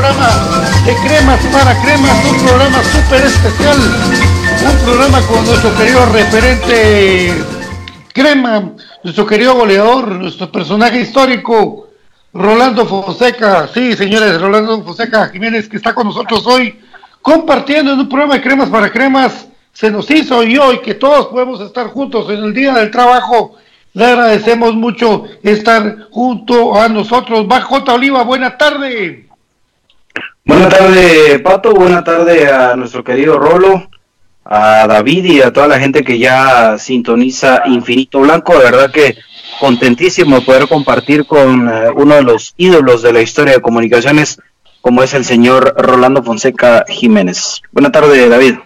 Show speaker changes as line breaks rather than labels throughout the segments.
De cremas para cremas, un programa súper especial, un programa con nuestro querido referente crema, nuestro querido goleador, nuestro personaje histórico, Rolando Fonseca, sí señores, Rolando Fonseca Jiménez que está con nosotros hoy compartiendo en un programa de cremas para cremas, se nos hizo y hoy que todos podemos estar juntos en el día del trabajo. Le agradecemos mucho estar junto a nosotros. Bajo Oliva, buena tarde.
Buenas tardes, Pato. Buenas tardes a nuestro querido Rolo, a David y a toda la gente que ya sintoniza Infinito Blanco. De verdad que contentísimo de poder compartir con eh, uno de los ídolos de la historia de comunicaciones, como es el señor Rolando Fonseca Jiménez. Buenas tardes, David.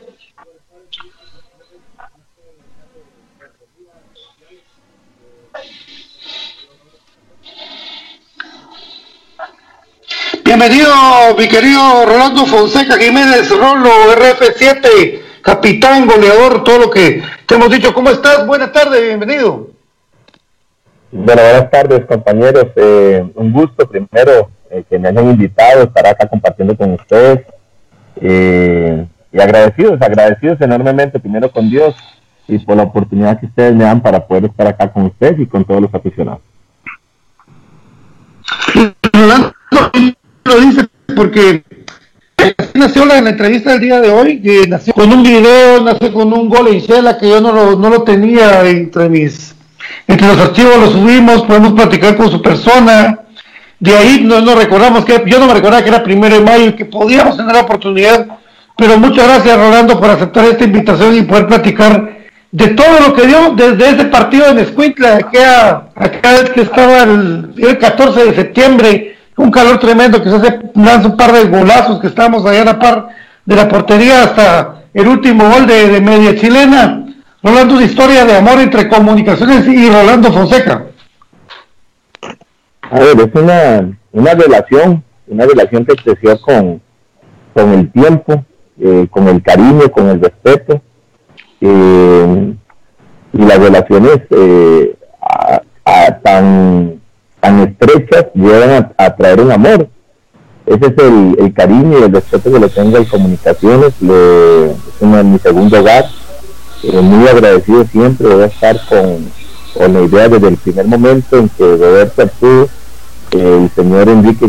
Bienvenido, mi querido Rolando Fonseca Jiménez, Rolo, RF7, capitán, goleador, todo lo que te hemos dicho. ¿Cómo estás? Buenas tardes, bienvenido.
Bueno, buenas tardes, compañeros. Eh, un gusto, primero, eh, que me hayan invitado a estar acá compartiendo con ustedes. Eh, y agradecidos, agradecidos enormemente, primero con Dios y por la oportunidad que ustedes me dan para poder estar acá con ustedes y con todos los aficionados.
Lo dice porque nació la, entrevista del día de hoy, que nació con un video, nació con un gol en Shela que yo no lo, no lo tenía entre mis, entre los archivos lo subimos, podemos platicar con su persona, de ahí no nos recordamos que, yo no me recordaba que era primero de mayo y que podíamos tener la oportunidad, pero muchas gracias Rolando por aceptar esta invitación y poder platicar de todo lo que dio desde ese partido en Escuintla, aquella vez que estaba el, el 14 de septiembre, un calor tremendo que se hace, lanza un par de golazos que estamos allá a la par de la portería hasta el último gol de, media chilena. Rolando, una historia de amor entre comunicaciones y Rolando Fonseca.
A ver, es una, una relación, una relación que creció con, con el tiempo, eh, con el cariño, con el respeto. Eh, y las relaciones eh, tan tan estrechas llegan a, traer un amor. Ese es el, cariño y el respeto que le tengo a comunicaciones, le, es uno de mi segundo hogar. Eh, muy agradecido siempre, voy a estar con, la idea desde el primer momento en que Roberto Arturo, el señor Enrique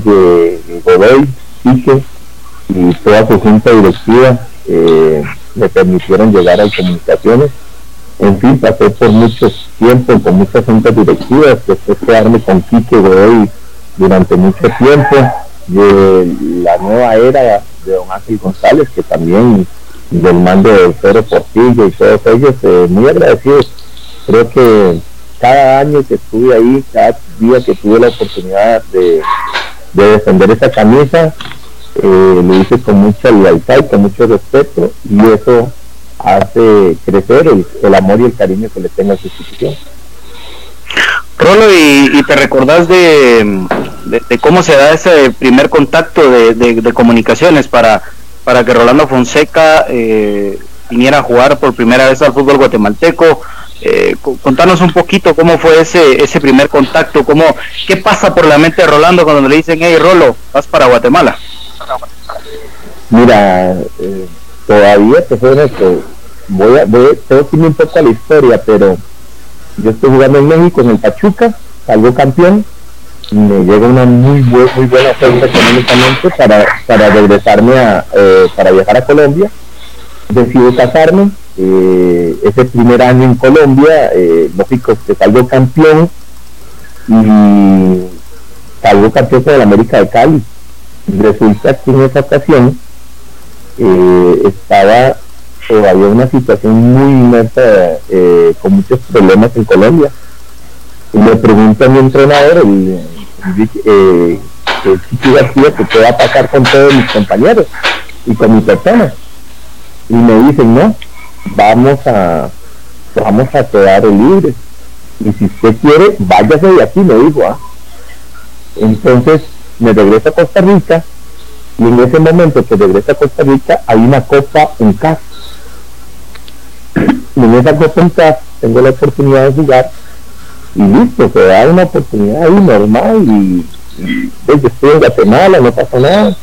Godoy, Quique y toda su junta directiva eh, me permitieron llegar a comunicaciones en fin, pasé por mucho tiempo con muchas juntas directivas, después quedarme con Quique hoy durante mucho tiempo, de la nueva era de don Ángel González, que también del mando de Pedro Portillo y todos ellos, eh, muy agradecidos. Creo que cada año que estuve ahí, cada día que tuve la oportunidad de, defender esa camisa, eh, lo hice con mucha lealtad y con mucho respeto, y eso hace crecer el, amor y el cariño que le tenga a su institución.
Rolo, y, te recordás de, cómo se da ese primer contacto de, comunicaciones para, para que Rolando Fonseca eh, viniera a jugar por primera vez al fútbol guatemalteco. Eh, contanos un poquito cómo fue ese ese primer contacto, cómo qué pasa por la mente de Rolando cuando le dicen, hey Rolo, vas para Guatemala.
Mira, eh, todavía te fue esto voy a, voy, tengo que un poco la historia, pero yo estoy jugando en México, en el Pachuca, salgo campeón, me llega una muy, muy buena oferta económicamente para, para regresarme a, eh, para viajar a Colombia, decido casarme, eh, ese primer año en Colombia, eh, lógico que salgo campeón, y salgo campeón con el América de Cali. Resulta que en esa ocasión eh, estaba había una situación muy inmensa eh, con muchos problemas en Colombia. Y le pregunto a mi entrenador, el, eh, Chiqui García, que qué va a pasar con todos mis compañeros y con mi persona. Y me dicen, no, vamos a vamos a quedar libres. Y si usted quiere, váyase de aquí, me dijo. ¿ah? Entonces me regreso a Costa Rica y en ese momento que regreso a Costa Rica hay una copa en casa y en esa oportunidad tengo la oportunidad de jugar y listo, se da una oportunidad ahí normal y, desde pues, estoy en Guatemala, no pasa nada.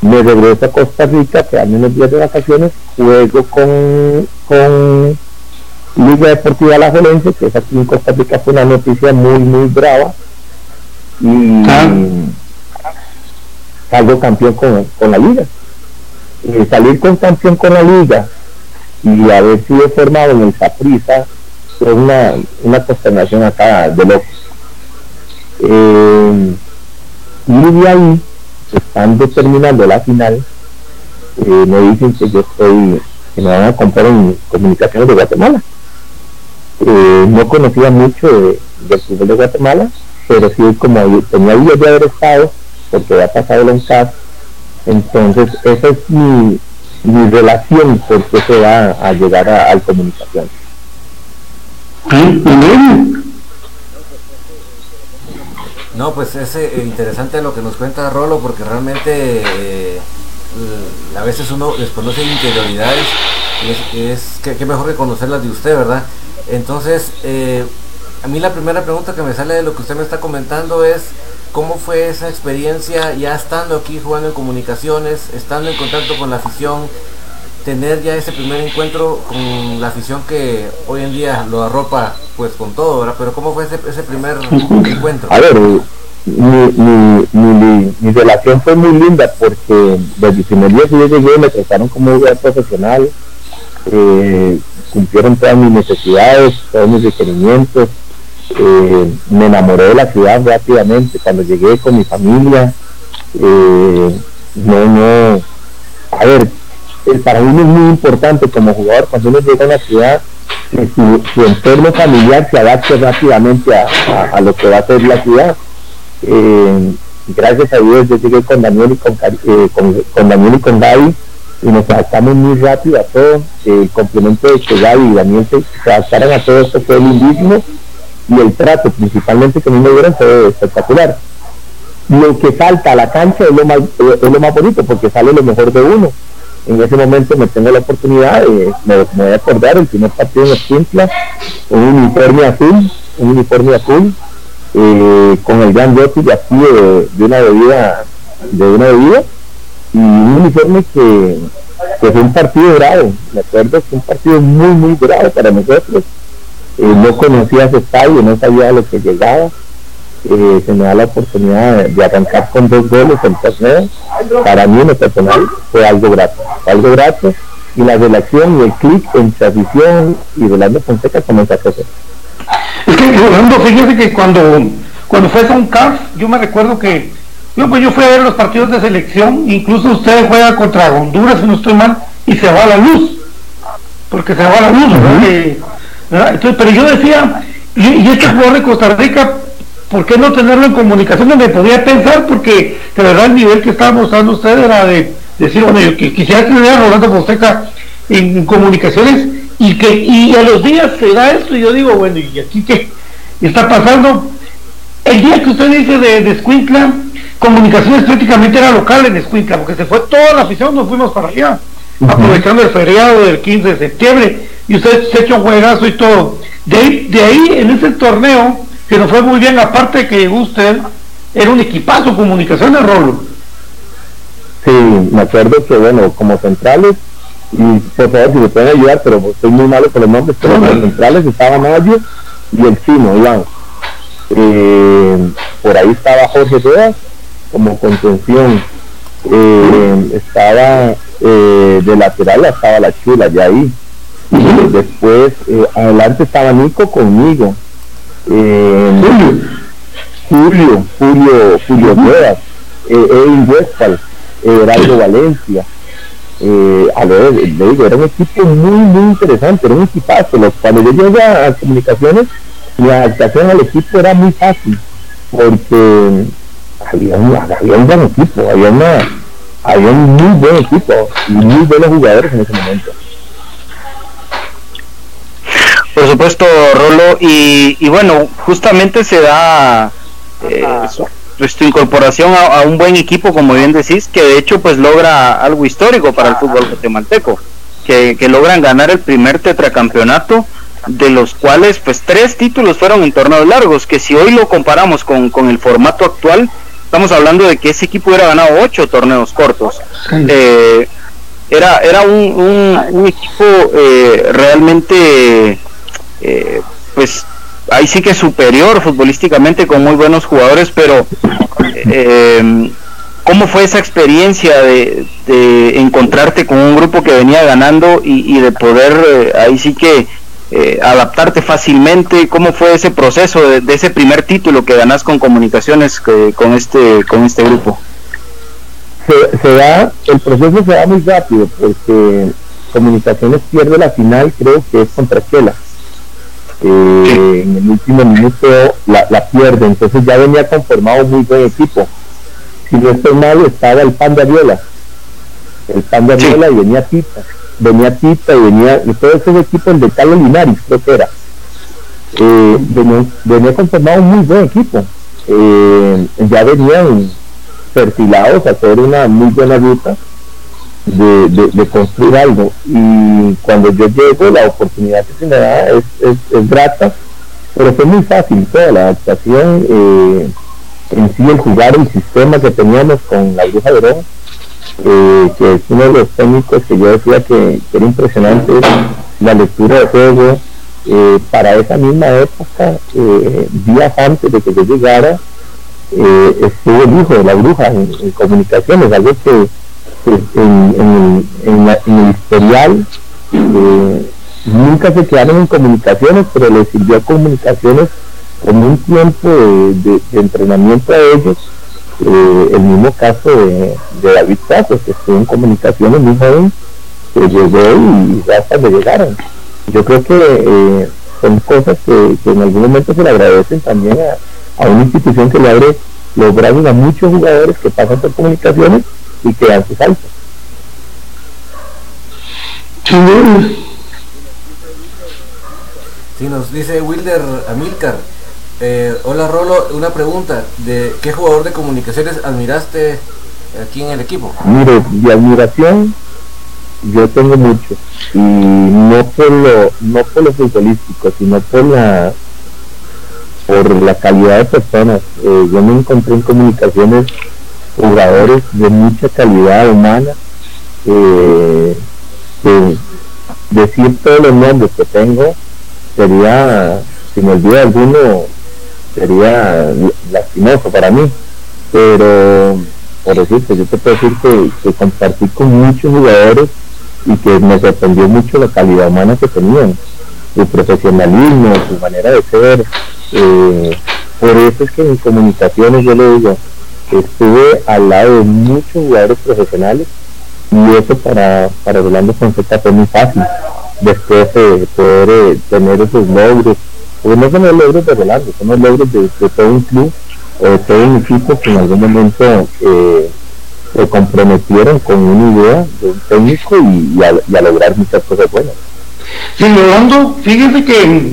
Me regreso a Costa Rica, quedarme unos días de vacaciones, juego con, con Liga Deportiva La Jolense, que es aquí en Costa Rica fue una noticia muy, muy brava. Y ah. Salgo campeón con, con la liga. Salir con campeón con la liga y haber sido formado en el Saprisa fue una, una consternación acá de locos. Eh, y de ahí, estando terminando la final, eh, me dicen que yo estoy, que me van a comprar en comunicaciones de Guatemala. Eh, no conocía mucho de, fútbol de Guatemala, pero sí como tenía días de haber estado, porque había pasado el CAS, entonces esa es mi, mi relación porque se va a llegar a, al comunicación.
No, pues es eh, interesante lo que nos cuenta Rolo porque realmente eh, a veces uno desconoce interioridades y es, que, mejor que conocerlas de usted, ¿verdad? Entonces, eh, a mí la primera pregunta que me sale de lo que usted me está comentando es ¿Cómo fue esa experiencia ya estando aquí jugando en comunicaciones, estando en contacto con la afición, tener ya ese primer encuentro con la afición que hoy en día lo arropa pues con todo, ¿verdad? Pero ¿cómo fue ese, primer encuentro?
A ver, mi, relación fue muy linda porque desde el primer día que yo llegué me trataron como un profesional, eh, cumplieron todas mis necesidades, todos mis requerimientos, eh, me enamoré de la ciudad rápidamente cuando llegué con mi familia. Eh, no, no, a ver, el para mí es muy importante como jugador cuando uno llega a una ciudad que su, entorno familiar se adapte rápidamente a, lo que va a ser la ciudad. Eh, gracias a Dios yo llegué con Daniel y con, con, Daniel y con Gaby y nos adaptamos muy rápido a todo. El complemento de que Gaby y Daniel se, se adaptaran a todo esto fue lindísimo y el trato principalmente que a mí me dieron fue espectacular. Lo que falta a la cancha es lo más, es lo más bonito porque sale lo mejor de uno. En ese momento me tengo la oportunidad, de, me, voy a acordar, el primer partido en Esquintla, un uniforme azul, un uniforme azul, eh, con el gran Yoti de aquí de, una bebida, de una bebida, y un uniforme que, que fue un partido bravo, me acuerdo, fue un partido muy, muy bravo para nosotros eh, no conocía ese estadio, no sabía lo que llegaba. Eh, se me da la oportunidad de, arrancar con dos goles en torneo. Para mí, en lo personal, fue algo grato. algo grato y la relación y el clic entre afición y Rolando Fonseca comenzó a crecer.
Es que Rolando, fíjese que cuando, cuando fue a un CAF, yo me recuerdo que yo, pues yo fui a ver los partidos de selección, incluso usted juega contra Honduras, si no estoy mal, y se va la luz, porque se va la luz, entonces, pero yo decía, y, este jugador de Costa Rica, ¿por qué no tenerlo en comunicación donde podía pensar? Porque de verdad el nivel que estaba mostrando usted era de, decir, bueno, yo quisiera tener a Rolando Fonseca en, comunicaciones y que y a los días se da esto y yo digo, bueno, ¿y aquí qué está pasando? El día que usted dice de, de Escuintla, comunicaciones prácticamente era local en Escuintla, porque se fue toda la afición, nos fuimos para allá, aprovechando el feriado del 15 de septiembre y usted se echó un juegazo y todo. De ahí, de ahí, en ese torneo, que nos fue muy bien, aparte de que llegó usted, era un equipazo comunicación de Rolo.
Sí, me acuerdo que, bueno, como centrales, y por favor, si me pueden ayudar, pero estoy muy malo con los nombres, pero los centrales estaba Mayo y el chino, Iván. Eh, por ahí estaba Jorge Díaz como contención. Eh, estaba eh, de lateral, estaba la chula ya ahí. Después, eh, adelante estaba Nico conmigo. Julio, Julio, Julio, Julio Ruedas, eh, Edwin Westphal, Heraldo Valencia. a ver, le digo, era un equipo muy, muy interesante, era un equipazo. cuando yo llegué a comunicaciones, la adaptación al equipo era muy fácil, porque había un, había un buen equipo, había, una, había un muy buen equipo y muy buenos jugadores en ese momento.
Por supuesto, Rolo, y, bueno, justamente se da eh, su, incorporación a, un buen equipo, como bien decís, que de hecho pues logra algo histórico para el fútbol guatemalteco, que, que logran ganar el primer tetracampeonato de los cuales pues tres títulos fueron en torneos largos, que si hoy lo comparamos con, con el formato actual, estamos hablando de que ese equipo hubiera ganado ocho torneos cortos. Eh, era era un, un, equipo eh, realmente, eh, pues ahí sí que superior futbolísticamente con muy buenos jugadores, pero ¿cómo fue esa experiencia de, encontrarte con un grupo que venía ganando y, de poder ahí sí que eh, adaptarte fácilmente? ¿Cómo fue ese proceso de, ese primer título que ganas con comunicaciones eh, con este con este grupo?
Se, da, el proceso se da muy rápido porque Comunicaciones pierde la final, creo que es contra Chela. Eh, en el último minuto la, la, pierde, entonces ya venía conformado muy buen equipo. Si no estoy mal, estaba el Pan de Aviola, el Pan de Aviola y venía Tita venía Tita y venía y todo ese equipo el de Carlos Linares creo que era. Eh, venía, conformado un muy buen equipo. Eh, ya venían perfilados a hacer una muy buena ruta de, construir algo y cuando yo llego la oportunidad que se me da es, es, grata pero fue muy fácil toda la adaptación eh, en sí el jugar el sistema que teníamos con la Bruja Verón eh, que es uno de los técnicos que yo decía que, era impresionante la lectura de juego. Eh, para esa misma época, eh, días antes de que yo llegara, estuvo el hijo de la bruja en, comunicaciones, algo que, en, el historial nunca se quedaron en comunicaciones, pero le sirvió a comunicaciones como un tiempo de entrenamiento a ellos eh, el mismo caso de, David Paso, que estuvo en comunicaciones muy joven, que llegó y hasta le llegaron. Yo creo que eh, son cosas que, en algún momento se le agradecen también a, una institución que le abre los brazos a muchos jugadores que pasan por comunicaciones y que sus saltos.
Sí, nos dice Wilder Amilcar, eh, hola Rolo, una pregunta. ¿De qué jugador de comunicaciones admiraste aquí en el equipo?
Mire, de admiración yo tengo mucho y no por lo no por lo futbolístico, sino por la por la calidad de personas. Eh, yo me encontré en comunicaciones jugadores de mucha calidad humana. Eh, decir todos los nombres que tengo sería, si me olvida alguno, sería lastimoso para mí, pero por decirte, yo te puedo decir que, compartí con muchos jugadores y que me sorprendió mucho la calidad humana que tenían, su profesionalismo, su manera de ser. Eh, por eso es que en comunicaciones yo le digo, estuve al lado de muchos jugadores profesionales y eso para, para Rolando Fonseca fue muy fácil. Después de poder eh, tener esos logros pues no son los logros de Rolando, son los logros de, todo un club o de todo un equipo que en algún momento eh, se comprometieron con una idea de un técnico y, a, lograr muchas cosas buenas.
Sí, Rolando, fíjese que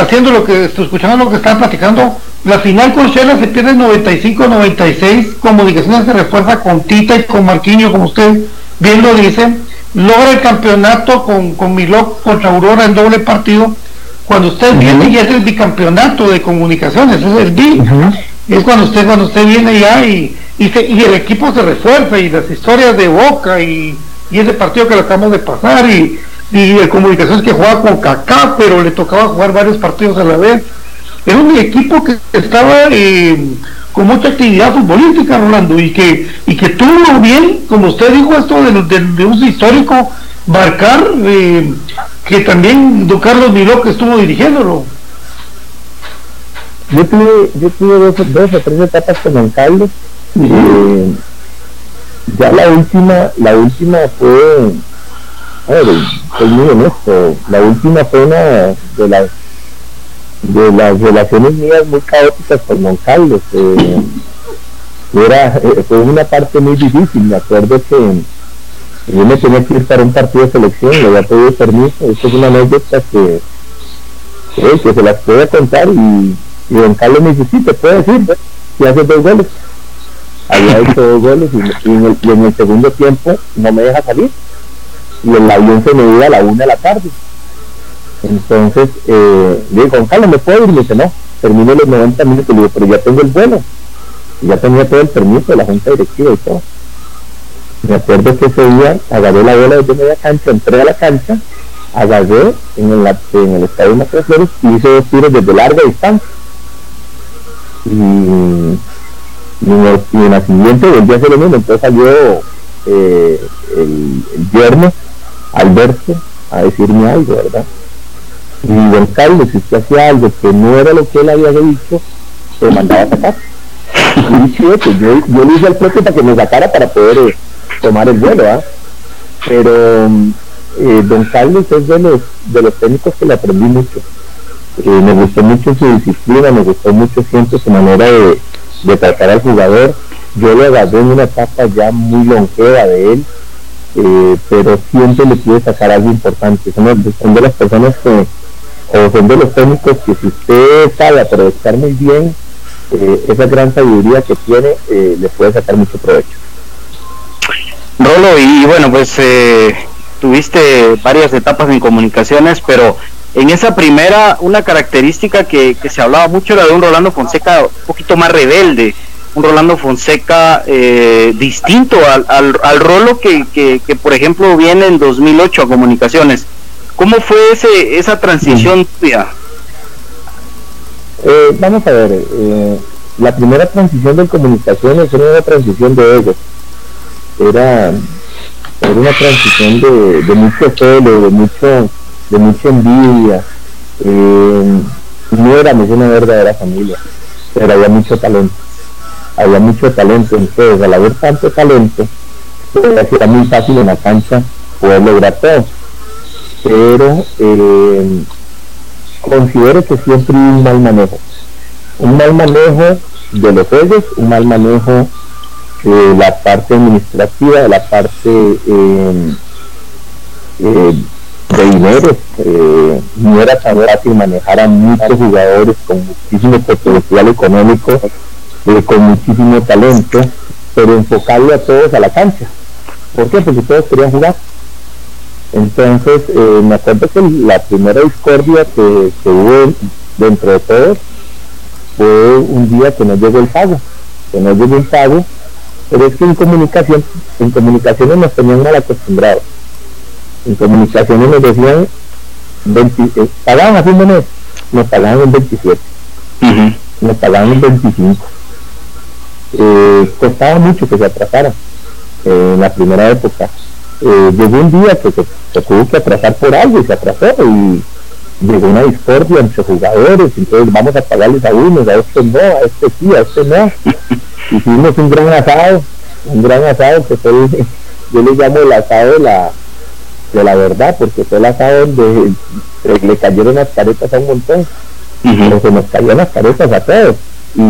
haciendo lo que escuchando lo que están platicando, la final con Shela se pierde 95-96, comunicaciones se refuerza con Tita y con Marquinho, como usted bien lo dice, logra el campeonato con, con Milok contra Aurora en doble partido cuando usted viene ya es el bicampeonato de comunicaciones, es el bi. Es cuando usted cuando usted viene ya y, y, el equipo se refuerza y las historias de Boca y, ese partido que lo acabamos de pasar y, y el comunicaciones que jugaba con Kaká, pero le tocaba jugar varios partidos a la vez. Era un equipo que estaba eh, con mucha actividad futbolística, Rolando, y que, y que tuvo bien, como usted dijo, esto de, de, de uso histórico, marcar eh, que también don Carlos Miró que estuvo dirigiéndolo.
yo tuve, yo tuve dos, dos o tres etapas con Don Carlos. Eh, ya la última, la última fue, soy muy honesto, la última fue una de las de las relaciones mías muy caóticas con Don Carlos. Eh, era, eh, fue una parte muy difícil, me acuerdo que yo me tenía que ir para un partido de selección, le había pedido permiso, esto es una anécdota que, que se las puedo contar y, y don Carlos me dice, puedo decir, si haces dos goles. Había hecho dos goles y, en el, segundo tiempo no me deja salir. Y el avión se me iba a la una de la tarde. Entonces, eh, le digo, Carlos, ¿me puedo ir? Y me dice, no, termino los 90 minutos. Le digo, pero ya tengo el vuelo. Y ya tenía todo el permiso de la junta directiva y todo. Me acuerdo que ese día agarré la bola desde media cancha, entré a la cancha, agarré en el, en el estadio de Flores y hice dos tiros desde larga distancia. Y, y, en, el, y en la siguiente volví a hacer lo mismo, entonces salió eh, el, el yerno Alberto a decirme algo, ¿verdad? Y don Carlos, si usted hacía algo que no era lo que él había dicho, se mandaba a sacar. Y yo, yo le hice al propio para que me sacara para poder eh, tomar el vuelo, ¿ah? Pero eh, don Carlos es de los, de los técnicos que le aprendí mucho. Eh, me gustó mucho su disciplina, me gustó mucho siempre su manera de, de tratar al jugador. Yo lo agarré en una etapa ya muy longeva de él, eh, pero siempre le pude sacar algo importante. Son, de las personas que, o son de los técnicos que si usted sabe aprovechar muy bien eh, esa gran sabiduría que tiene, eh, le puede sacar mucho provecho.
Rolo, y, bueno, pues eh, tuviste varias etapas en comunicaciones, pero en esa primera, una característica que, que, se hablaba mucho era de un Rolando Fonseca un poquito más rebelde, un Rolando Fonseca eh, distinto al, al, al Rolo que, que, que, por ejemplo, viene en 2008 a comunicaciones. ¿Cómo fue ese, esa transición tuya?
Eh, vamos a ver, eh, la primera transición de comunicaciones era una transición de ellos era, era una transición de, de mucho celo, de mucho, de mucha envidia. Eh, no éramos una verdadera familia, pero había mucho talento. Había mucho talento, entonces al haber tanto talento, era muy fácil en la cancha poder lograr todo. Pero eh, considero que siempre hay un mal manejo. Un mal manejo de los juegos, un mal manejo eh, la parte administrativa, la parte eh, eh, de dinero. Eh, no era tan fácil manejar a muchos jugadores con muchísimo potencial económico, eh, con muchísimo talento, pero enfocarle a todos a la cancha. ¿Por qué? Porque todos querían jugar. Entonces, eh, me acuerdo que la primera discordia que, que hubo dentro de todos fue un día que no llegó el pago, que no llegó el pago pero es que en comunicación, en comunicaciones nos tenían mal acostumbrados. En comunicaciones nos decían, 20, eh, pagaban a fin de mes, nos pagaban en 27, uh-huh. nos pagaban en 25. Eh, costaba mucho que se atrasara eh, en la primera época. Eh, llegó un día que se, se, tuvo que atrasar por algo y se atrasó y llegó una discordia entre jugadores, entonces vamos a pagarles a unos, a este no, a este sí, a este no. hicimos un gran asado, un gran asado que fue, el, yo le llamo el asado de la, de la verdad, porque fue el asado donde le cayeron las caretas a un montón, uh -huh. pero se nos cayeron las caretas a todos. Y,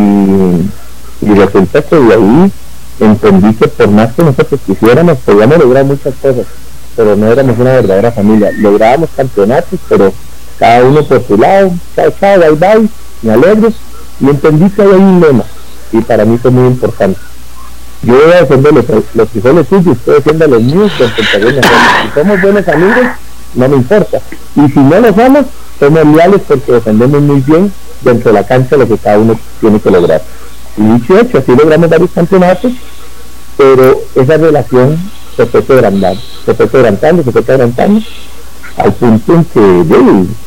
y resulta que de ahí entendí que por más que nosotros quisiéramos, podíamos lograr muchas cosas, pero no éramos una verdadera familia. Lográbamos campeonatos, pero cada uno por su lado, chao, chao, bye, bye, me alegro, y entendí que hay un lema, y para mí fue muy importante. Yo voy a defender los, los frijoles suyos, usted defienda los míos, porque si somos buenos amigos, no me importa. Y si no lo somos, somos leales porque defendemos muy bien dentro de la cancha lo que cada uno tiene que lograr. Y dicho hecho, así logramos varios campeonatos, pero esa relación se fue quebrantando, se fue quebrantando, se fue al punto en que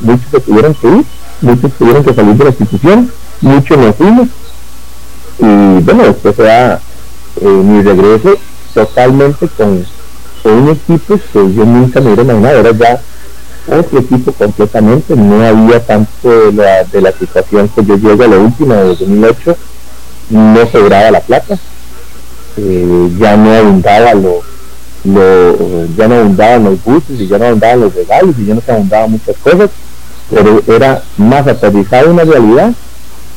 muchos se tuvieron que ir, muchos tuvieron que salir de la institución, muchos nos fuimos, y bueno, después era eh, mi regreso totalmente con, con, un equipo que yo nunca me hubiera imaginado, era ya otro equipo completamente, no había tanto de la, de la situación que yo llegué a la última de 2008, no sobraba la plata, eh, ya no abundaba lo, lo, ya no abundaban los buses y ya no abundaban los regalos y ya no se abundaban muchas cosas, pero era más aterrizada una realidad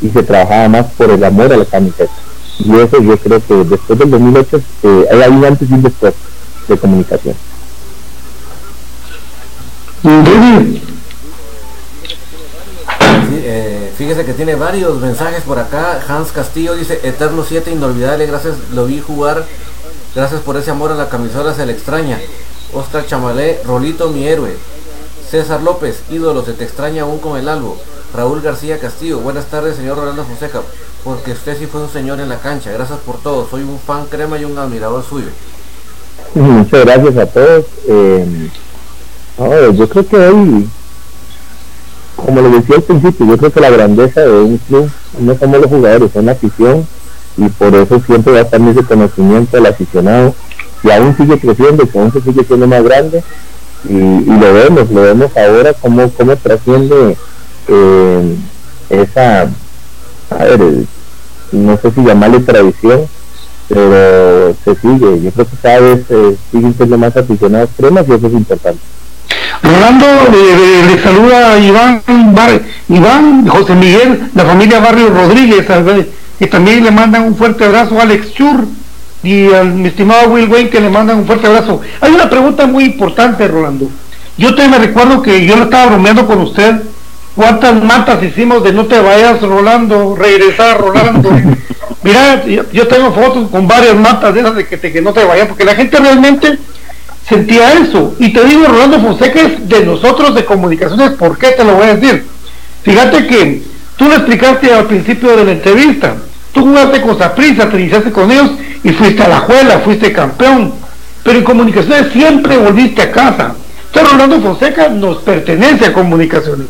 y se trabajaba más por el amor a la camiseta. Y eso yo creo que después del 2008 eh, hay antes y un después de comunicación.
Eh, fíjese que tiene varios mensajes por acá. Hans Castillo dice, Eterno 7, inolvidable, gracias, lo vi jugar. Gracias por ese amor a la camisola, se le extraña. Oscar Chamalé, Rolito, mi héroe. César López, ídolo, se te extraña aún con el albo. Raúl García Castillo, buenas tardes, señor Rolando Fonseca, porque usted sí fue un señor en la cancha. Gracias por todo, soy un fan crema y un admirador suyo.
Muchas gracias a todos. Eh, yo creo que hoy, como le decía al principio, yo creo que la grandeza de un club no somos los jugadores, son la afición y por eso siempre va a estar mi reconocimiento al aficionado y aún sigue creciendo, y aún sigue siendo más grande y, lo vemos, lo vemos ahora como, como trasciende eh, esa, a ver, no sé si llamarle tradición, pero se sigue, yo creo que cada vez eh, siguen siendo más aficionados cremas y eso es importante.
Rolando le, saluda a Iván, Iván, José Miguel, la familia Barrio Rodríguez, que también le mandan un fuerte abrazo a Alex Chur y al mi estimado Will Wayne que le mandan un fuerte abrazo. Hay una pregunta muy importante, Rolando. Yo te me recuerdo que yo lo estaba bromeando con usted. ¿Cuántas matas hicimos de no te vayas, Rolando? Regresar, Rolando. Mira, yo, tengo fotos con varias matas de esas de que, que no te vayas, porque la gente realmente sentía eso. Y te digo, Rolando Fonseca es de nosotros de comunicaciones, ¿por qué te lo voy a decir? Fíjate que tú le explicaste al principio de la entrevista, tú jugaste con Zaprisa, te iniciaste con ellos y fuiste a la juela, fuiste campeón, pero en comunicaciones siempre volviste a casa. Entonces Rolando Fonseca nos pertenece a comunicaciones.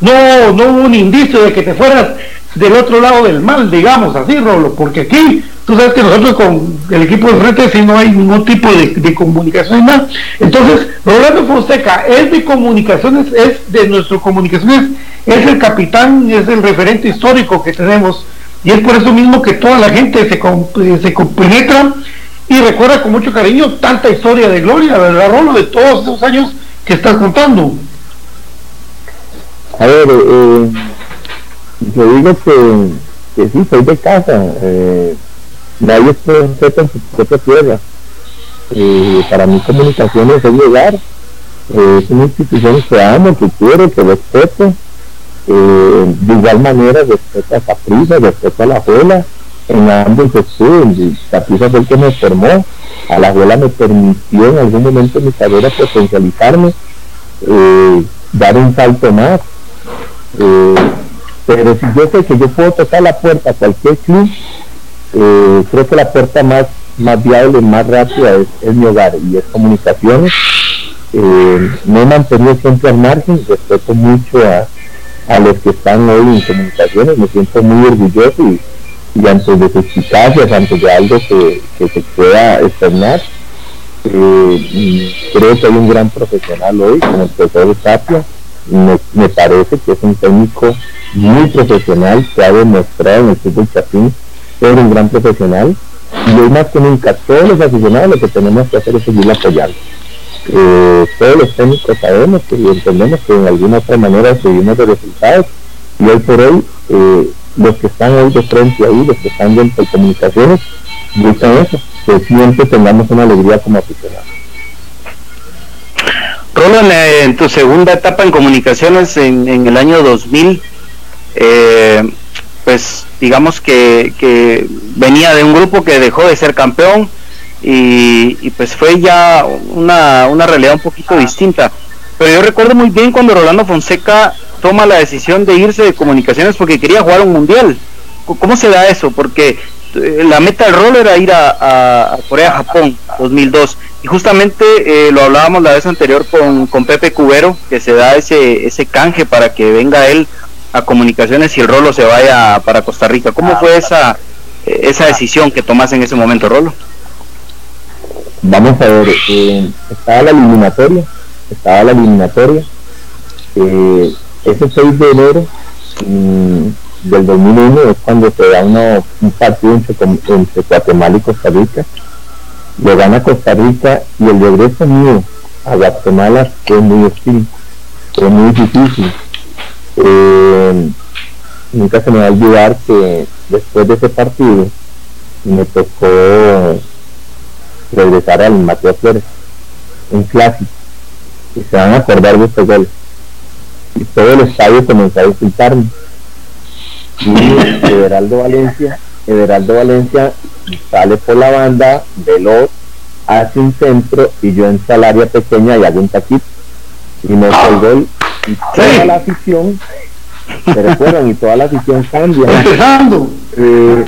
No, no hubo un indicio de que te fueras del otro lado del mal, digamos así, Rolo, porque aquí Tú sabes que nosotros con el equipo de frente si no hay ningún tipo de, comunicación y nada. Entonces, Rolando Fonseca es de comunicaciones, es de nuestro comunicaciones, es el capitán, es el referente histórico que tenemos. Y es por eso mismo que toda la gente se, eh, se compenetra y recuerda con mucho cariño tanta historia de gloria, ¿verdad, Rolo? De todos esos años que estás contando.
A ver, eh, yo digo que, que sí, soy de casa. Eh, nadie respeta en su propia tierra. Eh, para mí comunicaciones es llegar, eh, es una institución que amo, que quiero, que respeto. Eh, de igual manera respeta a Capriza, respeta a la abuela, en ambos estudios, Capriza fue el que me formó, a la abuela me permitió en algún momento de mi carrera potencializarme, dar un salto más. Pero si yo sé que yo puedo tocar la puerta a cualquier club, eh, creo que la puerta más, más viable, más rápida es, mi hogar y es comunicaciones. Eh, me he mantenido siempre al margen, respeto mucho a, los que están hoy en comunicaciones, me siento muy orgulloso y, y antes de sus eficacias, antes de algo que, se pueda externar, eh, creo que hay un gran profesional hoy, como el profesor Tapia, me, parece que es un técnico muy profesional que ha demostrado en el fútbol chapín es un gran profesional y hoy más que nunca todos los aficionados lo que tenemos que hacer es seguir apoyando. Eh, todos los técnicos sabemos que, y entendemos que en alguna otra manera seguimos de resultados y hoy por hoy eh, los que están hoy de frente ahí, los que están dentro de comunicaciones, buscan eso, que siempre tengamos una alegría como aficionados.
Roland, en tu segunda etapa en comunicaciones en, en el año 2000, eh, pues digamos que, que, venía de un grupo que dejó de ser campeón y, pues fue ya una, una realidad un poquito distinta. Pero yo recuerdo muy bien cuando Rolando Fonseca toma la decisión de irse de comunicaciones porque quería jugar un mundial. ¿Cómo se da eso? Porque eh, la meta del rol era ir a, a Corea-Japón 2002 y justamente eh, lo hablábamos la vez anterior con, con Pepe Cubero que se da ese, ese canje para que venga él a comunicaciones y el Rolo se vaya para Costa Rica. ¿Cómo fue esa, esa decisión que tomas en ese momento, Rolo?
Vamos a ver, eh, estaba la eliminatoria, estaba la eliminatoria Eh, ese 6 de enero mm, del 2001 es cuando se da un partido entre, entre Guatemala y Costa Rica. Le gana Costa Rica y el regreso mío a Guatemala fue muy hostil, fue muy difícil. Eh, nunca se me va a olvidar que después de ese partido me tocó regresar al Mateo Flores, un clásico, y se van a acordar de este gol. Y todo el estadio comenzó a insultarme. Y Everaldo Valencia, Everaldo Valencia sale por la banda, veloz, hace un centro y yo en salaria pequeña y hago un taquito. Y me el gol y toda la afición. Se recuerdan y toda la afición cambia.
Empezando.
Eh,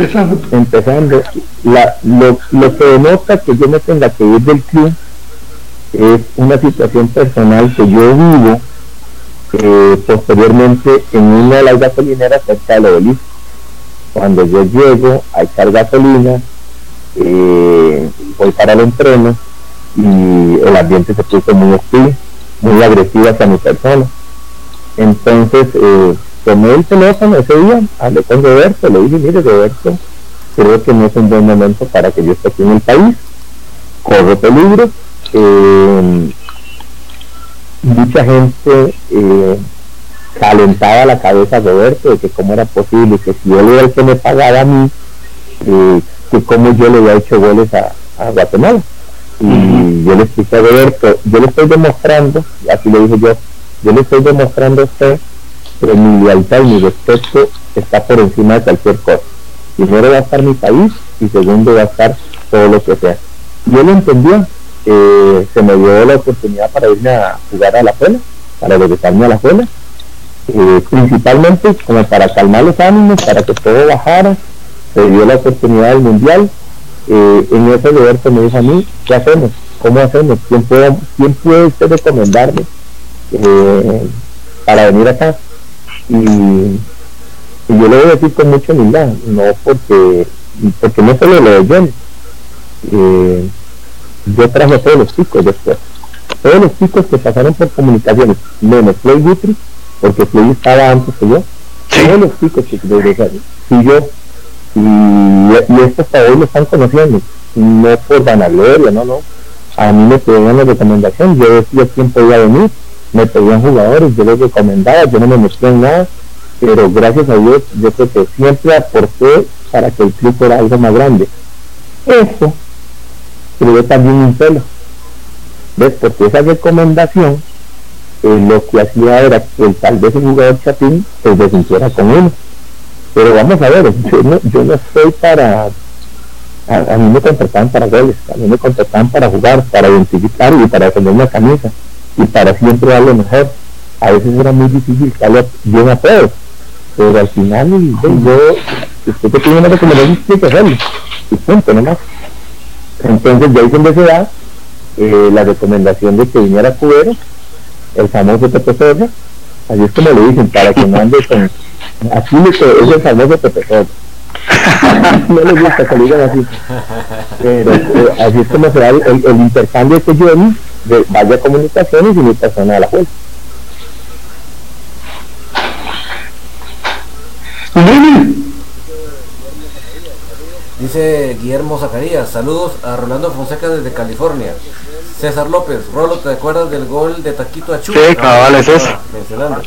empezando, La, lo, lo que denota que yo me tenga que ir del club es una situación personal que yo vivo eh, posteriormente en una de las gasolineras cerca del obelisco cuando yo llego a echar gasolina eh, voy para el entreno y el ambiente se puso muy hostil muy agresivo hacia mi persona. Entonces eh, tomé el teléfono ese día, hablé con Roberto, le dije, mire Roberto, creo que no es un buen momento para que yo esté aquí en el país, corro peligro, eh, mucha gente eh, calentaba la cabeza a Roberto de que cómo era posible que si él era el que me pagaba a mí, eh, que cómo yo le había hecho goles a, Guatemala. Y yo le expliqué a Roberto, yo le estoy demostrando, y así le dije yo, yo le estoy demostrando a usted pero mi lealtad y mi respeto está por encima de cualquier cosa. Primero va a estar mi país y segundo va a estar todo lo que sea. Yo lo entendió, eh, se me dio la oportunidad para irme a jugar a la escuela, para regresarme a la escuela, eh, principalmente como para calmar los ánimos, para que todo bajara, se dio la oportunidad del mundial, eh, en ese lugar se me dijo a mí, ¿qué hacemos? ¿Cómo hacemos? ¿Quién puede, quién puede usted recomendarme para venir acá? y, yo lo voy a decir con mucha humildad, no porque, porque no solo lo de eh, yo traje a todos los chicos después, todos los chicos que pasaron por comunicaciones, menos Floyd Guthrie, porque Floyd estaba antes que yo, todos los chicos que regresaron, y yo, y, y estos hoy lo están conociendo, no por vanagloria, no, no, a mí me pedían la recomendación, yo decía quién podía venir, me pedían jugadores, yo les recomendaba, yo no me en nada, pero gracias a Dios yo creo que siempre aporté para que el club fuera algo más grande. Eso creó también un celo. ¿Ves? Porque esa recomendación eh, lo que hacía era que tal vez el jugador Chapín se desintiera con uno. Pero vamos a ver, yo no, yo no estoy para... A, mí me contrataban para goles, a mí me contrataban para jugar, para identificar y para defender una camisa y para siempre dar lo mejor. A veces era muy difícil darle bien a todos, pero al final yo, usted que tiene una recomendación tiene que hacerlo, y punto, nomás. Entonces de ahí donde se da la recomendación de que viniera Cubero, el famoso Sorra, así es como le dicen, para que no ande con, así es el famoso Sorra. no le gusta que lo digan así, pero eh, así es como se da el, el, intercambio que yo de varias comunicaciones y mi persona de la jueza.
Dice Guillermo Zacarías, saludos a Rolando Fonseca desde California. César López, Rolo, ¿te acuerdas del gol de Taquito Achú?
Sí, cabal, es eso.
Mencionando.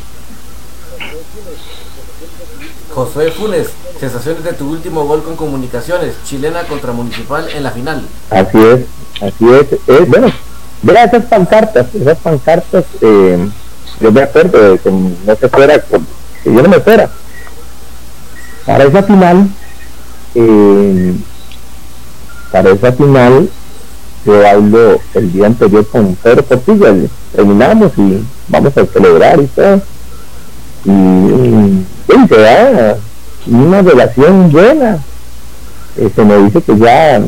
Josué Funes, sensaciones de tu último gol con comunicaciones, chilena contra municipal en la final.
Así es, así es. bueno, Verá esas pancartas, esas pancartas, eh, yo me acuerdo de que no se fuera, que yo no me fuera. Para esa final, eh, para esa final, yo hablo el día anterior con Pedro Portilla, terminamos y vamos a celebrar y todo. Y, y, da una relación buena. Eh, se me dice que ya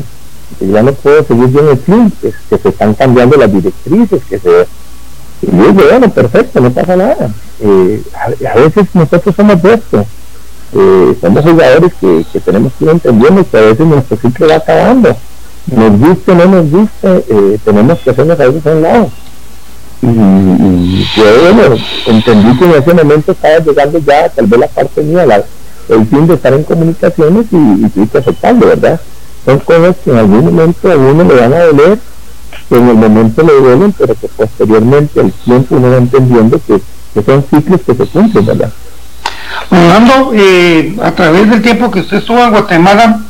ya no puedo seguir bien el club, que, se están cambiando las directrices, que se... Y yo digo, bueno, perfecto, no pasa nada. Eh, a, veces nosotros somos de esto. Eh, somos jugadores que, que, tenemos que ir entendiendo que a veces nuestro ciclo va acabando. Nos guste o no nos guste, eh, tenemos que hacernos a veces a un lado. y, yo bueno, entendí que en ese momento estaba llegando ya tal vez la parte mía, el fin de estar en comunicaciones y, y estoy aceptando, ¿verdad? Son cosas que en algún momento a uno le van a doler, que en el momento le duelen, pero que posteriormente al tiempo uno va entendiendo que, son ciclos que se cumplen, ¿verdad?
Rolando, eh, a través del tiempo que usted estuvo en Guatemala,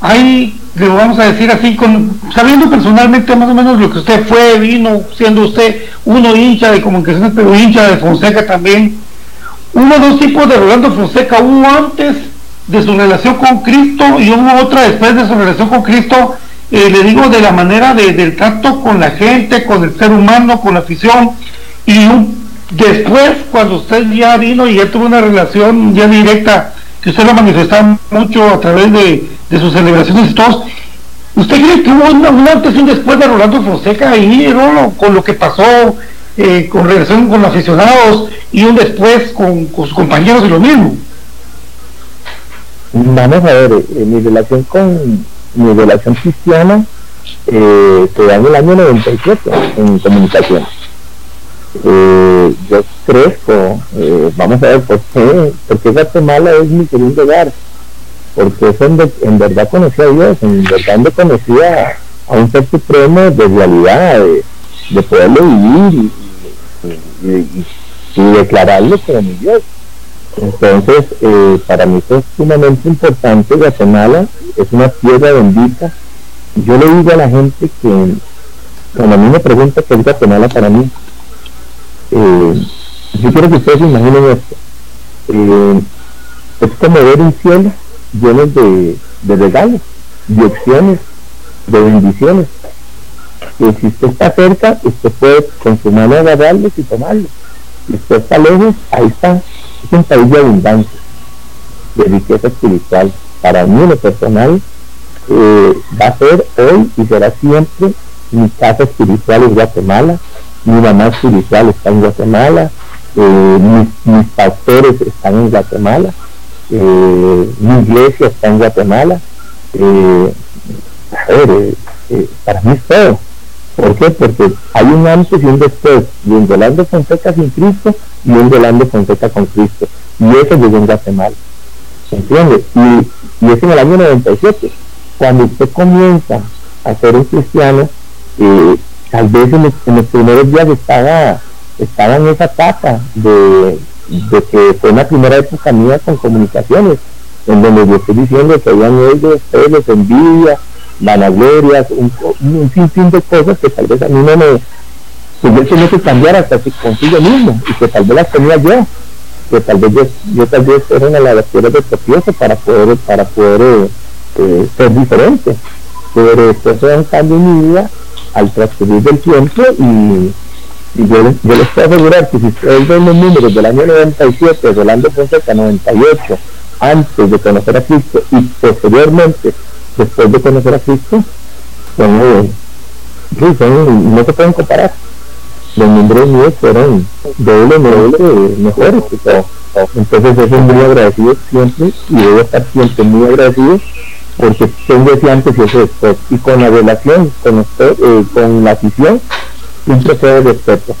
hay le vamos a decir así, sabiendo personalmente más o menos lo que usted fue, vino, siendo usted uno hincha de comunicaciones, pero hincha de Fonseca también. Hubo dos tipos de Rolando Fonseca, uno antes de su relación con Cristo y hubo otra después de su relación con Cristo, eh, le digo de la manera de, del trato con la gente, con el ser humano, con la afición, y después cuando usted ya vino y ya tuvo una relación ya directa, que usted lo manifestaba mucho a través de sus celebraciones y todos. ¿Usted cree que hubo un antes y un después de Rolando Fonseca ahí, Rolo, con lo que pasó eh, con relación con los aficionados y un después con, sus compañeros y lo mismo?
Vamos a ver, eh, mi relación con mi relación cristiana eh, se da en el año 97 en comunicación. Eh, yo crezco, vamos a ver por qué, porque Guatemala es mi segundo hogar porque eso en, verdad conocía a Dios, en verdad me conocía a un ser supremo de realidad, de, poderlo vivir y, declararlo como mi Dios. Entonces, eh, para mí es sumamente importante. Guatemala es una tierra bendita. Yo le digo a la gente que cuando a mí me pregunta qué es Guatemala para mí, eh, yo quiero que ustedes imaginen esto. Eh, es como ver un cielo llenos de, regalos, de opciones, de bendiciones. Y si usted está cerca, usted puede con su mano agarrarlos y tomarlos. Si usted está lejos, ahí está. Es un país de abundancia, de riqueza espiritual. Para mí, lo personal, eh, va a ser hoy y será siempre mi casa espiritual en Guatemala, mi mamá espiritual está en Guatemala, eh, mis, mis pastores están en Guatemala eh, mi iglesia está en Guatemala. Eh, eh, para mí es todo. ¿Por qué? Porque hay un antes y un después de un Yolando Fonseca sin Cristo y un Yolando Fonseca con Cristo. Y eso llegó en Guatemala. ¿Se entiende? Y, es en el año 97. Cuando usted comienza a ser un cristiano, tal vez en los, primeros días estaba, estaba en esa etapa de, de que fue una primera época mía con comunicaciones, en donde yo estoy diciendo que habían ellos, celos, envidia, vanaglorias, un, un sinfín de cosas que tal vez a mí no me, que yo tenía que cambiar hasta consigo mismo, y que tal vez las tenía yo, que tal vez yo, tal vez era una de piedras de tropiezo para poder, para poder eh, ser diferente. Pero después fue un cambio en mi vida al transcurrir del tiempo y y yo, les puedo asegurar que si ustedes ven los números del año 97, Rolando Fonseca 98, antes de conocer a Cristo y posteriormente, después de conocer a Cristo, son, no se pueden comparar. Los números míos fueron doble, doble mejores. Entonces yo muy agradecido siempre y debo estar siempre muy agradecido porque tengo ese antes y ese después. Y con la relación, con, usted, eh, con la afición, un proceso de respeto.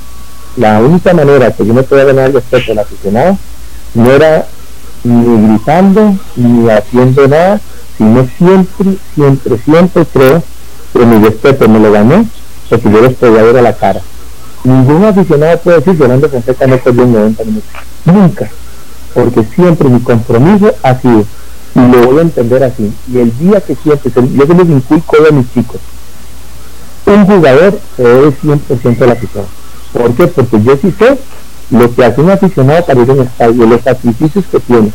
La única manera que yo me podía ganar el respeto al aficionado no era ni gritando ni haciendo nada, sino siempre, siempre, siempre creo que mi respeto me lo gané porque yo les podía ver a la cara. Ningún aficionado puede decir que Fernando Fonseca no perdió en 90 minutos. Nunca. Porque siempre mi compromiso ha sido, lo voy a entender así, y el día que siempre, yo se les inculco a mis chicos, un jugador se debe 100% a la afición. ¿Por qué? Porque yo sí sé lo que hace un aficionado para ir en el estadio, los sacrificios que tiene,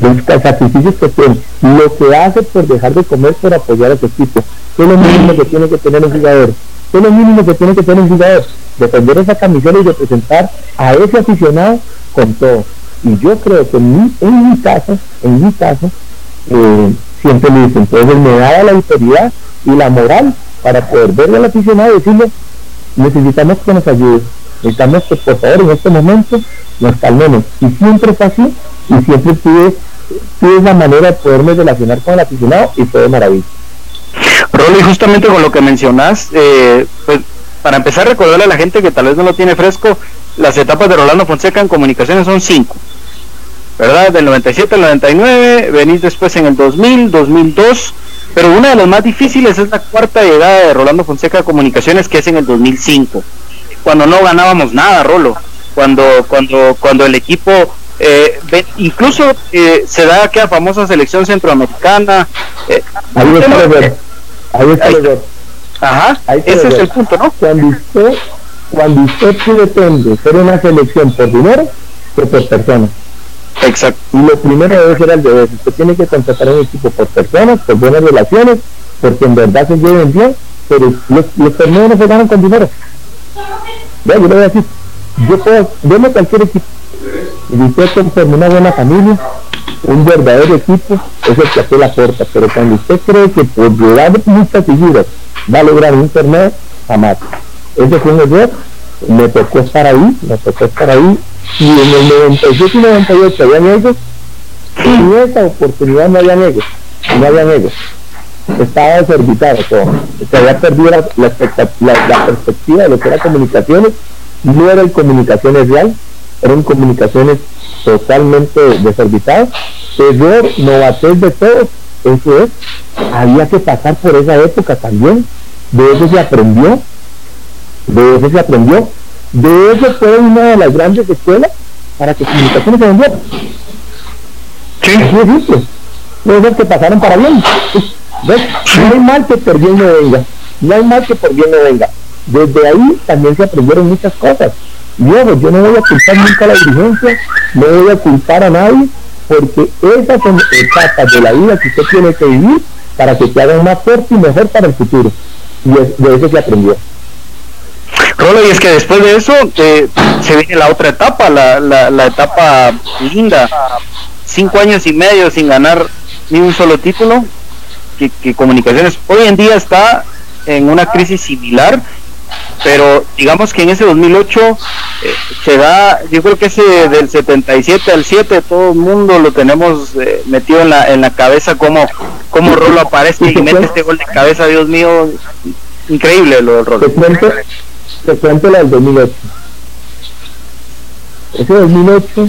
los sacrificios que tiene, lo que hace por dejar de comer por apoyar a su equipo. ¿Qué es lo mínimo que tiene que tener un jugador? ¿Qué es lo mínimo que tiene que tener un jugador? Defender esa camiseta y representar a ese aficionado con todo. Y yo creo que en mi, en mi caso, en mi caso, eh, siempre lo hice. Entonces me daba la autoridad y la moral para poder verle al aficionado y decirle, necesitamos que nos ayude, necesitamos que por favor en este momento nos calmemos. Y siempre fue así, y siempre tuve, tuve la manera de poderme relacionar con el aficionado y fue de maravilla.
Rolly, justamente con lo que mencionas, eh, pues para empezar recordarle a la gente que tal vez no lo tiene fresco, las etapas de Rolando Fonseca en comunicaciones son cinco. ¿Verdad? Del 97 al 99, venís después en el 2000, 2002, pero una de las más difíciles es la cuarta llegada de Rolando Fonseca a comunicaciones, que es en el 2005, cuando no ganábamos nada, Rolo, cuando, cuando, cuando el equipo eh, incluso eh, se da aquella famosa selección centroamericana. Eh, ahí está Ahí está Ajá, ese es el punto, ¿no?
Cuando usted, cuando usted pretende ser una selección por dinero, que por personas.
Exacto.
Y lo primero debe ser al revés. Usted tiene que contratar un equipo por personas, por buenas relaciones, porque en verdad se lleven bien, pero los, los torneos no se ganan con dinero. Vea, yo le voy a decir, yo puedo, deme cualquier equipo, y usted conforme una buena familia, un verdadero equipo, es el que hace la puerta, pero cuando usted cree que por llegar muchas figuras va a lograr un torneo, jamás. Ese fue un error, me tocó estar ahí, me tocó estar ahí, y en el 97 y 98 habían ellos, y en esa oportunidad no habían ellos, no habían ellos. Estaba desorbitado todo, se había perdido la, perspectiva de lo que era comunicaciones, no era el comunicaciones real, eran comunicaciones totalmente desorbitadas, error, novatez de todos, eso es, había que pasar por esa época también, de eso se aprendió, de eso se aprendió, de eso fue una de las grandes escuelas para que comunicaciones se vendieran. Sí. Así es que pasaron para bien. ¿Ves? No hay mal que por bien no venga, no hay mal que por bien no venga. Desde ahí también se aprendieron muchas cosas. Luego, yo no voy a culpar nunca a la dirigencia, no voy a culpar a nadie, porque esas son etapas de la vida que usted tiene que vivir para que te hagan más fuerte y mejor para el futuro. Y de eso se aprendió.
Rolo, y es que después de eso eh, se viene la otra etapa, la, la, etapa linda. Cinco años y medio sin ganar ni un solo título, que, que Comunicaciones hoy en día está en una crisis similar pero digamos que en ese 2008 eh, se da, yo creo que ese del 77 al 7 todo el mundo lo tenemos eh, metido en la, en la cabeza como, como Rolo aparece y mete este gol de cabeza, Dios mío, increíble lo del Rolo.
La del 2008. Ese 2008,